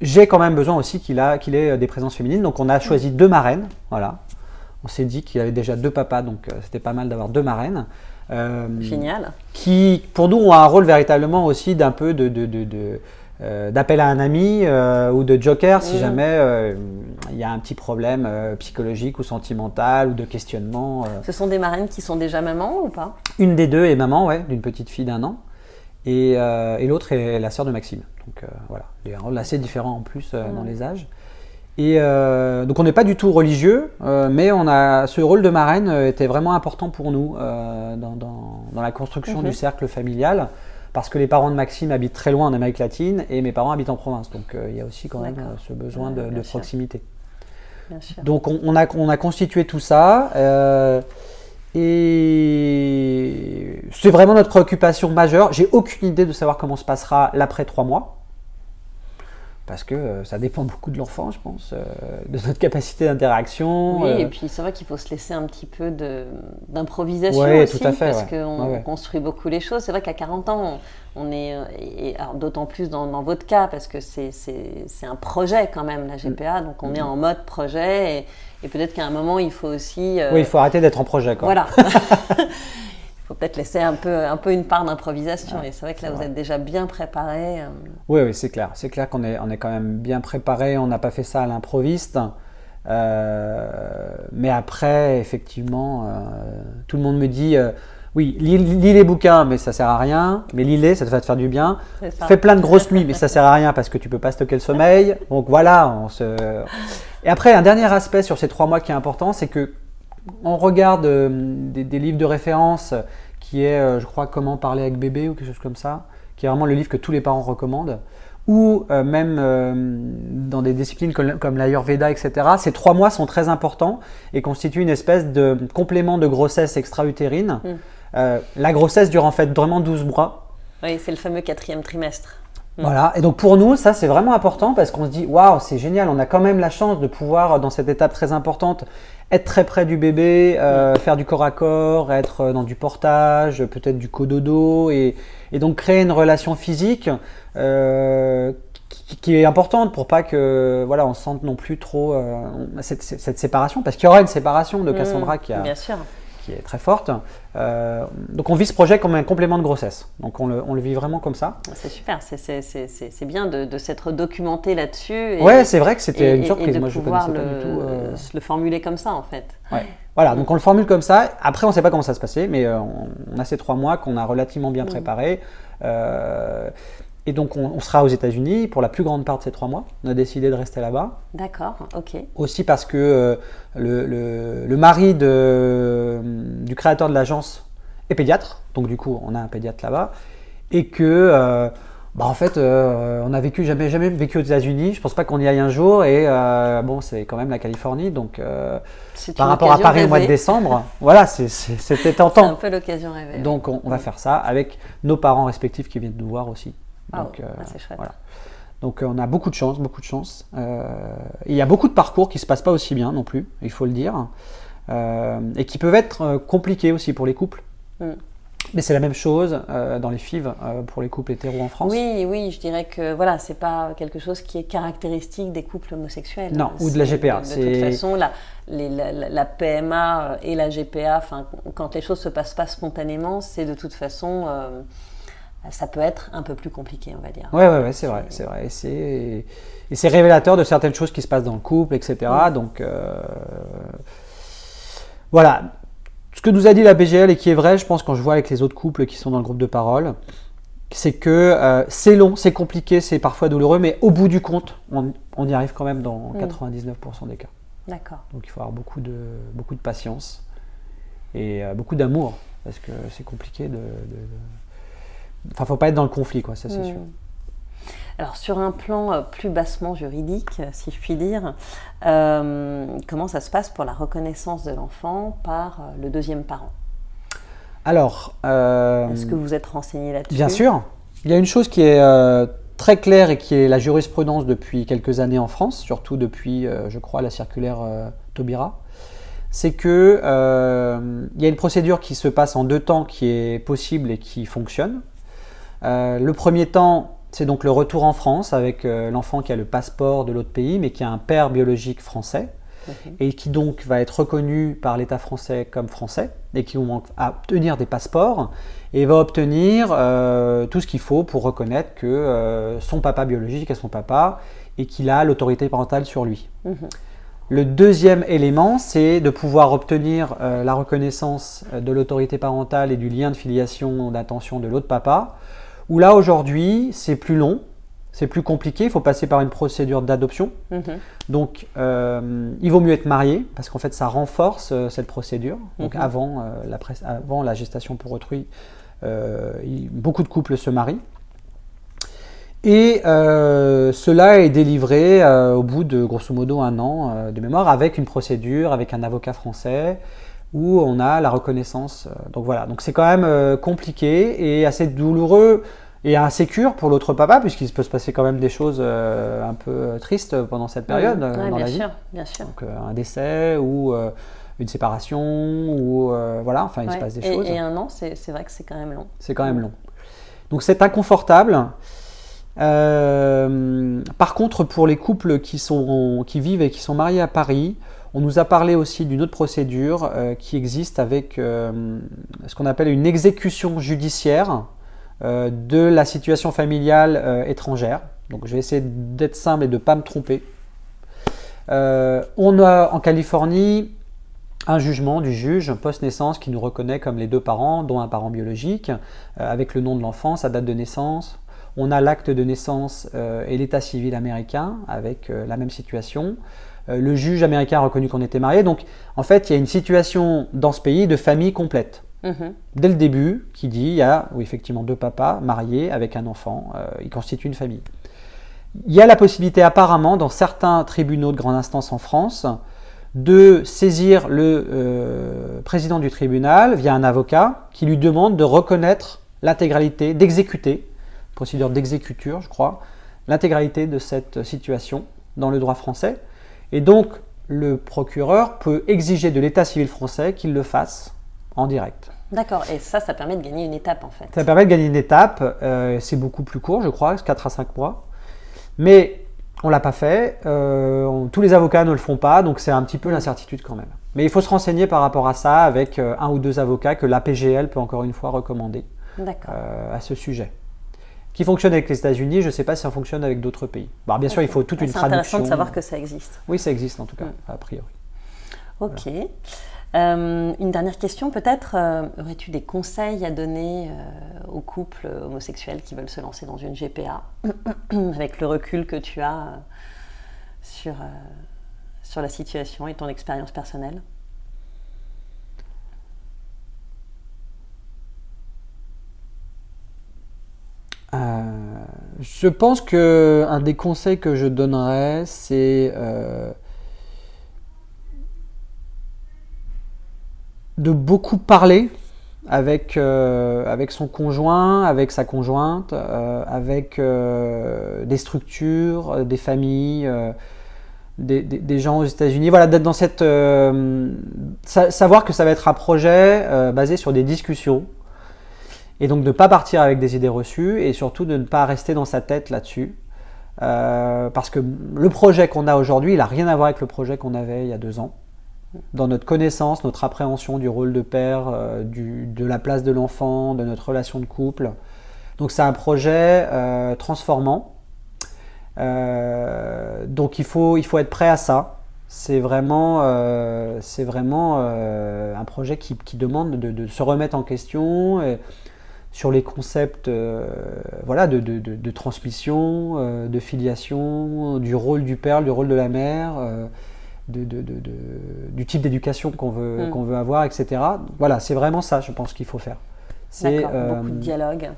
j'ai quand même besoin aussi qu'il ait des présences féminines. Donc on a choisi deux marraines. Voilà. On s'est dit qu'il y avait déjà deux papas, donc c'était pas mal d'avoir deux marraines. Génial. Qui, pour nous, ont un rôle véritablement aussi d'un peu de, euh, d'appel à un ami euh, ou de joker si mm. jamais euh, il y a un petit problème psychologique ou sentimental ou de questionnement. Ce sont des marraines qui sont déjà maman ou pas? Une des deux est maman, ouais, d'une petite fille d'un an. Et, et l'autre est la sœur de Maxime. Donc voilà, des rôles assez différents en plus dans les âges. Et donc on n'est pas du tout religieux, mais on a ce rôle de marraine était vraiment important pour nous dans, dans, la construction du cercle familial parce que les parents de Maxime habitent très loin en Amérique latine et mes parents habitent en province. Donc euh, il y a aussi quand même euh, ce besoin de, proximité. Donc on, a, on, a, constitué tout ça. Euh, et c'est vraiment notre préoccupation majeure. J'ai aucune idée de savoir comment se passera l'après trois mois parce que euh, ça dépend beaucoup de l'enfant, je pense, euh, de notre capacité d'interaction. Oui, et euh. puis c'est vrai qu'il faut se laisser un petit peu d'improvisation aussi, tout à fait, parce qu'on construit beaucoup les choses. C'est vrai qu'à 40 ans, on, est, et d'autant plus dans, votre cas, parce que c'est un projet quand même, la GPA, donc on est en mode projet, et, et peut-être qu'à un moment, il faut aussi... oui, il faut arrêter d'être en projet. Quoi. Voilà. *laughs* faut peut-être laisser un peu, un peu une part d'improvisation. et c'est vrai que là, vous êtes déjà bien préparé. Euh. Oui, oui, c'est clair. C'est clair qu'on est, on est quand même bien préparé. On n'a pas fait ça à l'improviste. Euh, mais après, effectivement, euh, tout le monde me dit oui, lis, les bouquins, mais ça sert à rien. Mais lis-les, ça va te faire du bien. Fais plein de grosses nuits, mais ça sert à rien parce que tu peux pas stocker le sommeil. *laughs* Donc voilà, on se. Et après, un dernier aspect sur ces trois mois qui est important, c'est que on regarde euh, des, livres de référence qui est, euh, je crois, Comment parler avec bébé ou quelque chose comme ça, qui est vraiment le livre que tous les parents recommandent, ou euh, même dans des disciplines comme, l'Ayurveda, etc. Ces trois mois sont très importants et constituent une espèce de complément de grossesse extra-utérine. Mm. la grossesse dure en fait vraiment 12 mois. Oui, c'est le fameux quatrième trimestre. Mm. Voilà, et donc pour nous, ça c'est vraiment important parce qu'on se dit, waouh, c'est génial, on a quand même la chance de pouvoir, dans cette étape très importante, être très près du bébé, euh, faire du corps à corps, être euh, dans du portage, peut-être du cododo, et, et donc créer une relation physique euh, qui, est importante pour pas que voilà on sente non plus trop cette, cette, séparation, parce qu'il y aura une séparation de mmh, Cassandra qui a. Bien sûr qui est très forte. Euh, donc on vit ce projet comme un complément de grossesse. Donc on le, on le vit vraiment comme ça. C'est super, c'est bien de, de s'être documenté là-dessus. Ouais, c'est vrai que c'était une surprise. Et de Moi, pouvoir je le, pas du tout, euh... le formuler comme ça en fait. Ouais. Voilà, donc on le formule comme ça. Après, on ne sait pas comment ça se passait, mais euh, on, a ces trois mois qu'on a relativement bien mm. préparés. Euh, Et donc on, sera aux États-Unis pour la plus grande part de ces trois mois. On a décidé de rester là-bas. D'accord, ok. Aussi parce que euh, le, le, mari de, du créateur de l'agence est pédiatre, donc du coup on a un pédiatre là-bas, et que euh, bah, en fait euh, on a vécu jamais jamais vécu aux États-Unis. Je pense pas qu'on y aille un jour, et bon c'est quand même la Californie, donc par rapport à Paris au mois de décembre, voilà c'était *laughs* tentant. C'est un peu l'occasion rêvée. Donc on, on va faire ça avec nos parents respectifs qui viennent nous voir aussi. Ah Donc, euh, c'est chouette. Voilà. Donc euh, on a beaucoup de chance, beaucoup de chance. Euh, il y a beaucoup de parcours qui se passent pas aussi bien non plus, il faut le dire, et qui peuvent être compliqués aussi pour les couples. Mm. Mais c'est la même chose dans les FIV pour les couples hétéros en France. Oui, oui, je dirais que voilà, c'est pas quelque chose qui est caractéristique des couples homosexuels. Non, ou de la GPA. De, de toute façon, la, la, la, PMA et la GPA, quand les choses se passent pas spontanément, c'est de toute façon ça peut être un peu plus compliqué, on va dire. Oui, ouais, ouais, c'est vrai, c'est vrai. Et c'est révélateur de certaines choses qui se passent dans le couple, etc. Donc, euh, voilà. Ce que nous a dit la BGL et qui est vrai, je pense, quand je vois avec les autres couples qui sont dans le groupe de parole, c'est que euh, c'est long, c'est compliqué, c'est parfois douloureux, mais au bout du compte, on, y arrive quand même dans 99% mm. des cas. D'accord. Donc il faut avoir beaucoup de, beaucoup de patience et euh, beaucoup d'amour, parce que c'est compliqué de Enfin, faut pas être dans le conflit, quoi, ça c'est hmm. sûr. Alors sur un plan euh, plus bassement juridique, euh, si je puis dire, euh, comment ça se passe pour la reconnaissance de l'enfant par le deuxième parent? Alors, est-ce que vous êtes renseigné là-dessus? Bien sûr. Il y a une chose qui est très claire et qui est la jurisprudence depuis quelques années en France, surtout depuis, je crois, la circulaire Taubira c'est que il y a une procédure qui se passe en deux temps qui est possible et qui fonctionne. Euh, le premier temps, c'est donc le retour en France avec euh, l'enfant qui a le passeport de l'autre pays, mais qui a un père biologique français, et qui donc va être reconnu par l'État français comme français, et qui va obtenir des passeports, et va obtenir euh, tout ce qu'il faut pour reconnaître que son papa biologique est son papa, et qu'il a l'autorité parentale sur lui. Mhm. Le deuxième élément, c'est de pouvoir obtenir la reconnaissance de l'autorité parentale et du lien de filiation d'attention de l'autre papa où là aujourd'hui c'est plus long, c'est plus compliqué, il faut passer par une procédure d'adoption. Mhm. Donc euh, il vaut mieux être marié parce qu'en fait ça renforce euh, cette procédure. Donc mhm. avant, euh, la avant la gestation pour autrui, beaucoup de couples se marient. Et cela est délivré au bout de grosso modo un an de mémoire avec une procédure, avec un avocat français où on a la reconnaissance. Donc voilà, donc c'est quand même compliqué et assez douloureux et insécure pour l'autre papa, puisqu'il peut se passer quand même des choses euh, un peu tristes pendant cette période euh, dans bien la sûr, vie. Bien sûr. Donc euh, un décès ou une séparation ou voilà, enfin il se passe des choses. Et un an, c'est vrai que c'est quand même long. C'est quand même long. Donc c'est inconfortable. par contre, pour les couples qui, sont, qui vivent et qui sont mariés à Paris, on nous a parlé aussi d'une autre procédure qui existe avec ce qu'on appelle une exécution judiciaire euh, de la situation familiale euh, étrangère. Donc je vais essayer d'être simple et de ne pas me tromper. Euh, on a en Californie un jugement du juge post-naissance qui nous reconnaît comme les deux parents, dont un parent biologique, avec le nom de l'enfant, sa date de naissance. On a l'acte de naissance et l'état civil américain avec la même situation. Le juge américain a reconnu qu'on était mariés. Donc en fait, il y a une situation dans ce pays de famille complète. Mhm. Dès le début, qui dit il y a oui, effectivement deux papas mariés avec un enfant, euh, ils constituent une famille. Il y a la possibilité apparemment dans certains tribunaux de grande instance en France de saisir le euh, président du tribunal via un avocat qui lui demande de reconnaître l'intégralité, d'exécuter, procédure d'exécuture je crois, l'intégralité de cette situation dans le droit français. Et donc le procureur peut exiger de l'état civil français qu'il le fasse en direct. D'accord, et ça, ça permet de gagner une étape en fait. Ça permet de gagner une étape, euh, c'est beaucoup plus court, je crois, 4 à 5 mois. Mais on ne l'a pas fait, euh, tous les avocats ne le font pas, donc c'est un petit peu mm. l'incertitude quand même. Mais il faut se renseigner par rapport à ça avec euh, un ou deux avocats que l'APGL peut encore une fois recommander à ce sujet. Qui fonctionne avec les États-Unis, je ne sais pas si ça fonctionne avec d'autres pays. Bon, bien sûr, il faut toute une traduction. C'est intéressant de savoir que ça existe. Oui, ça existe en tout cas, mm. a priori. Ok. Euh, une dernière question peut-être. Euh, aurais-tu des conseils à donner euh, aux couples homosexuels qui veulent se lancer dans une GPA *clears throat* avec le recul que tu as sur, sur la situation et ton expérience personnelle? Je pense que un des conseils que je donnerais, c'est de beaucoup parler avec, euh, avec son conjoint, avec sa conjointe, euh, avec euh, des structures, des familles, des, gens aux États-Unis. Voilà, d'être dans cette. savoir que ça va être un projet basé sur des discussions. Et donc de ne pas partir avec des idées reçues et surtout de ne pas rester dans sa tête là-dessus. parce que le projet qu'on a aujourd'hui, il n'a rien à voir avec le projet qu'on avait il y a deux ans dans notre connaissance, notre appréhension du rôle de père, euh, de la place de l'enfant, de notre relation de couple. Donc c'est un projet euh, transformant. Euh, donc il faut, il faut être prêt à ça. C'est vraiment, c'est vraiment un projet qui, demande de, se remettre en question sur les concepts voilà, de, de transmission, de filiation, du rôle du père, du rôle de la mère du type d'éducation qu'on veut, qu'on veut avoir, etc. Voilà, c'est vraiment ça, je pense qu'il faut faire. C'est euh, beaucoup de dialogue.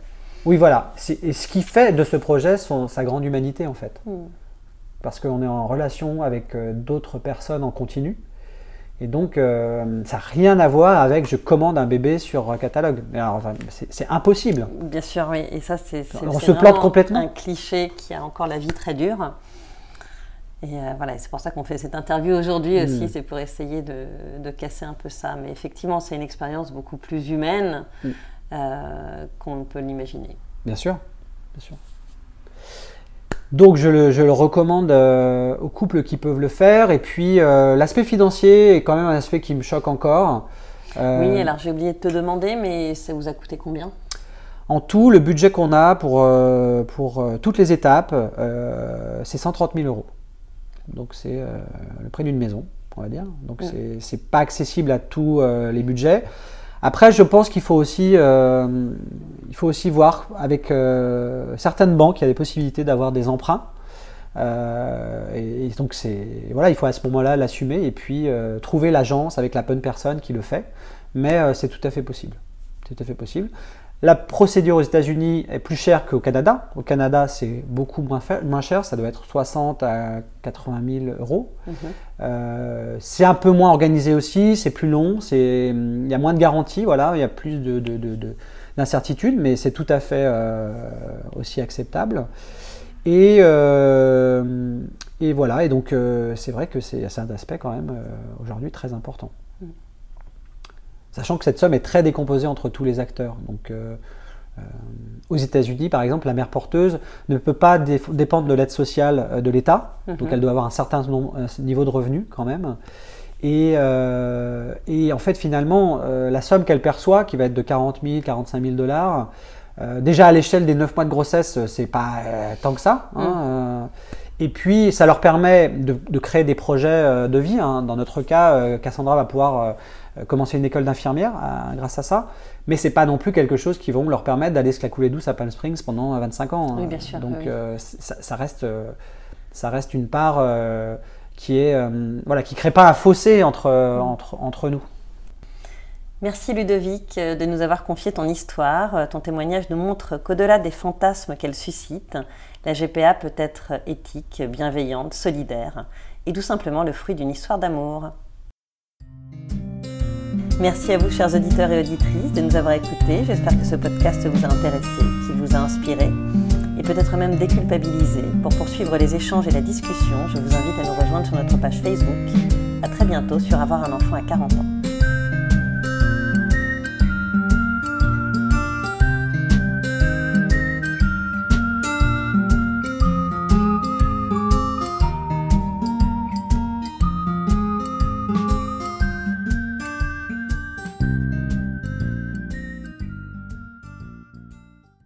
Oui, voilà. Et ce qui fait de ce projet son, sa grande humanité, en fait. Hmm. Parce qu'on est en relation avec euh, d'autres personnes en continu. Et donc, euh, ça n'a rien à voir avec je commande un bébé sur un catalogue. c'est impossible. Bien sûr, oui. Et ça, c'est. On se plante complètement. Un cliché qui a encore la vie très dure. Et euh, voilà, c'est pour ça qu'on fait cette interview aujourd'hui hmm. aussi, c'est pour essayer de, casser un peu ça. Mais effectivement, c'est une expérience beaucoup plus humaine hmm. euh, qu'on peut l'imaginer. Bien sûr, bien sûr. Donc je le, recommande euh, aux couples qui peuvent le faire. Et puis l'aspect financier est quand même un aspect qui me choque encore. oui, alors j'ai oublié de te demander, mais ça vous a coûté combien? En tout, le budget qu'on a pour, pour toutes les étapes, c'est 130 000 euros. Donc c'est euh, le prix d'une maison, on va dire. Donc ce c'est pas accessible à tous euh, les budgets. Après, je pense qu'il faut aussi, euh, il faut aussi voir avec certaines banques, il y a des possibilités d'avoir des emprunts. et, donc c'est voilà, il faut à ce moment-là l'assumer et puis trouver l'agence avec la bonne personne qui le fait. Mais c'est tout à fait possible. C'est tout à fait possible. La procédure aux États-Unis est plus chère qu'au Canada. Au Canada, c'est beaucoup moins, moins, cher, ça doit être 60 à 80 000 euros. Mhm. Euh, c'est un peu moins organisé aussi, c'est plus long, il y a moins de garanties, voilà, il y a plus d'incertitudes, mais c'est tout à fait euh, aussi acceptable. Et, euh, et, voilà, et donc c'est vrai que c'est un aspect quand même aujourd'hui très important. Sachant que cette somme est très décomposée entre tous les acteurs. Donc, euh, euh, aux États-Unis, par exemple, la mère porteuse ne peut pas dépendre de l'aide sociale euh, de l'État, donc mhm. elle doit avoir un certain niveau de revenus quand même. Et, en fait, finalement, la somme qu'elle perçoit, qui va être de 40 000, 45 000 dollars, déjà à l'échelle des 9 mois de grossesse, c'est pas tant que ça. Hein, mhm. et puis, ça leur permet de, créer des projets de vie. Hein. Dans notre cas, Cassandra va pouvoir euh, commencer une école d'infirmière euh, grâce à ça, mais c'est pas non plus quelque chose qui vont leur permettre d'aller se la couler douce à Palm Springs pendant 25 ans. Hein. Oui, bien sûr. Donc euh, ça, reste, ça reste une part qui est voilà qui crée pas un fossé entre, entre, entre nous. Merci Ludovic de nous avoir confié ton histoire. Ton témoignage nous montre qu'au-delà des fantasmes qu'elle suscite, la GPA peut être éthique, bienveillante, solidaire et tout simplement le fruit d'une histoire d'amour. Merci à vous, chers auditeurs et auditrices, de nous avoir écoutés. J'espère que ce podcast vous a intéressé, qu'il vous a inspiré et peut-être même déculpabilisé. Pour poursuivre les échanges et la discussion, je vous invite à nous rejoindre sur notre page Facebook. À très bientôt sur Avoir un enfant à 40 ans.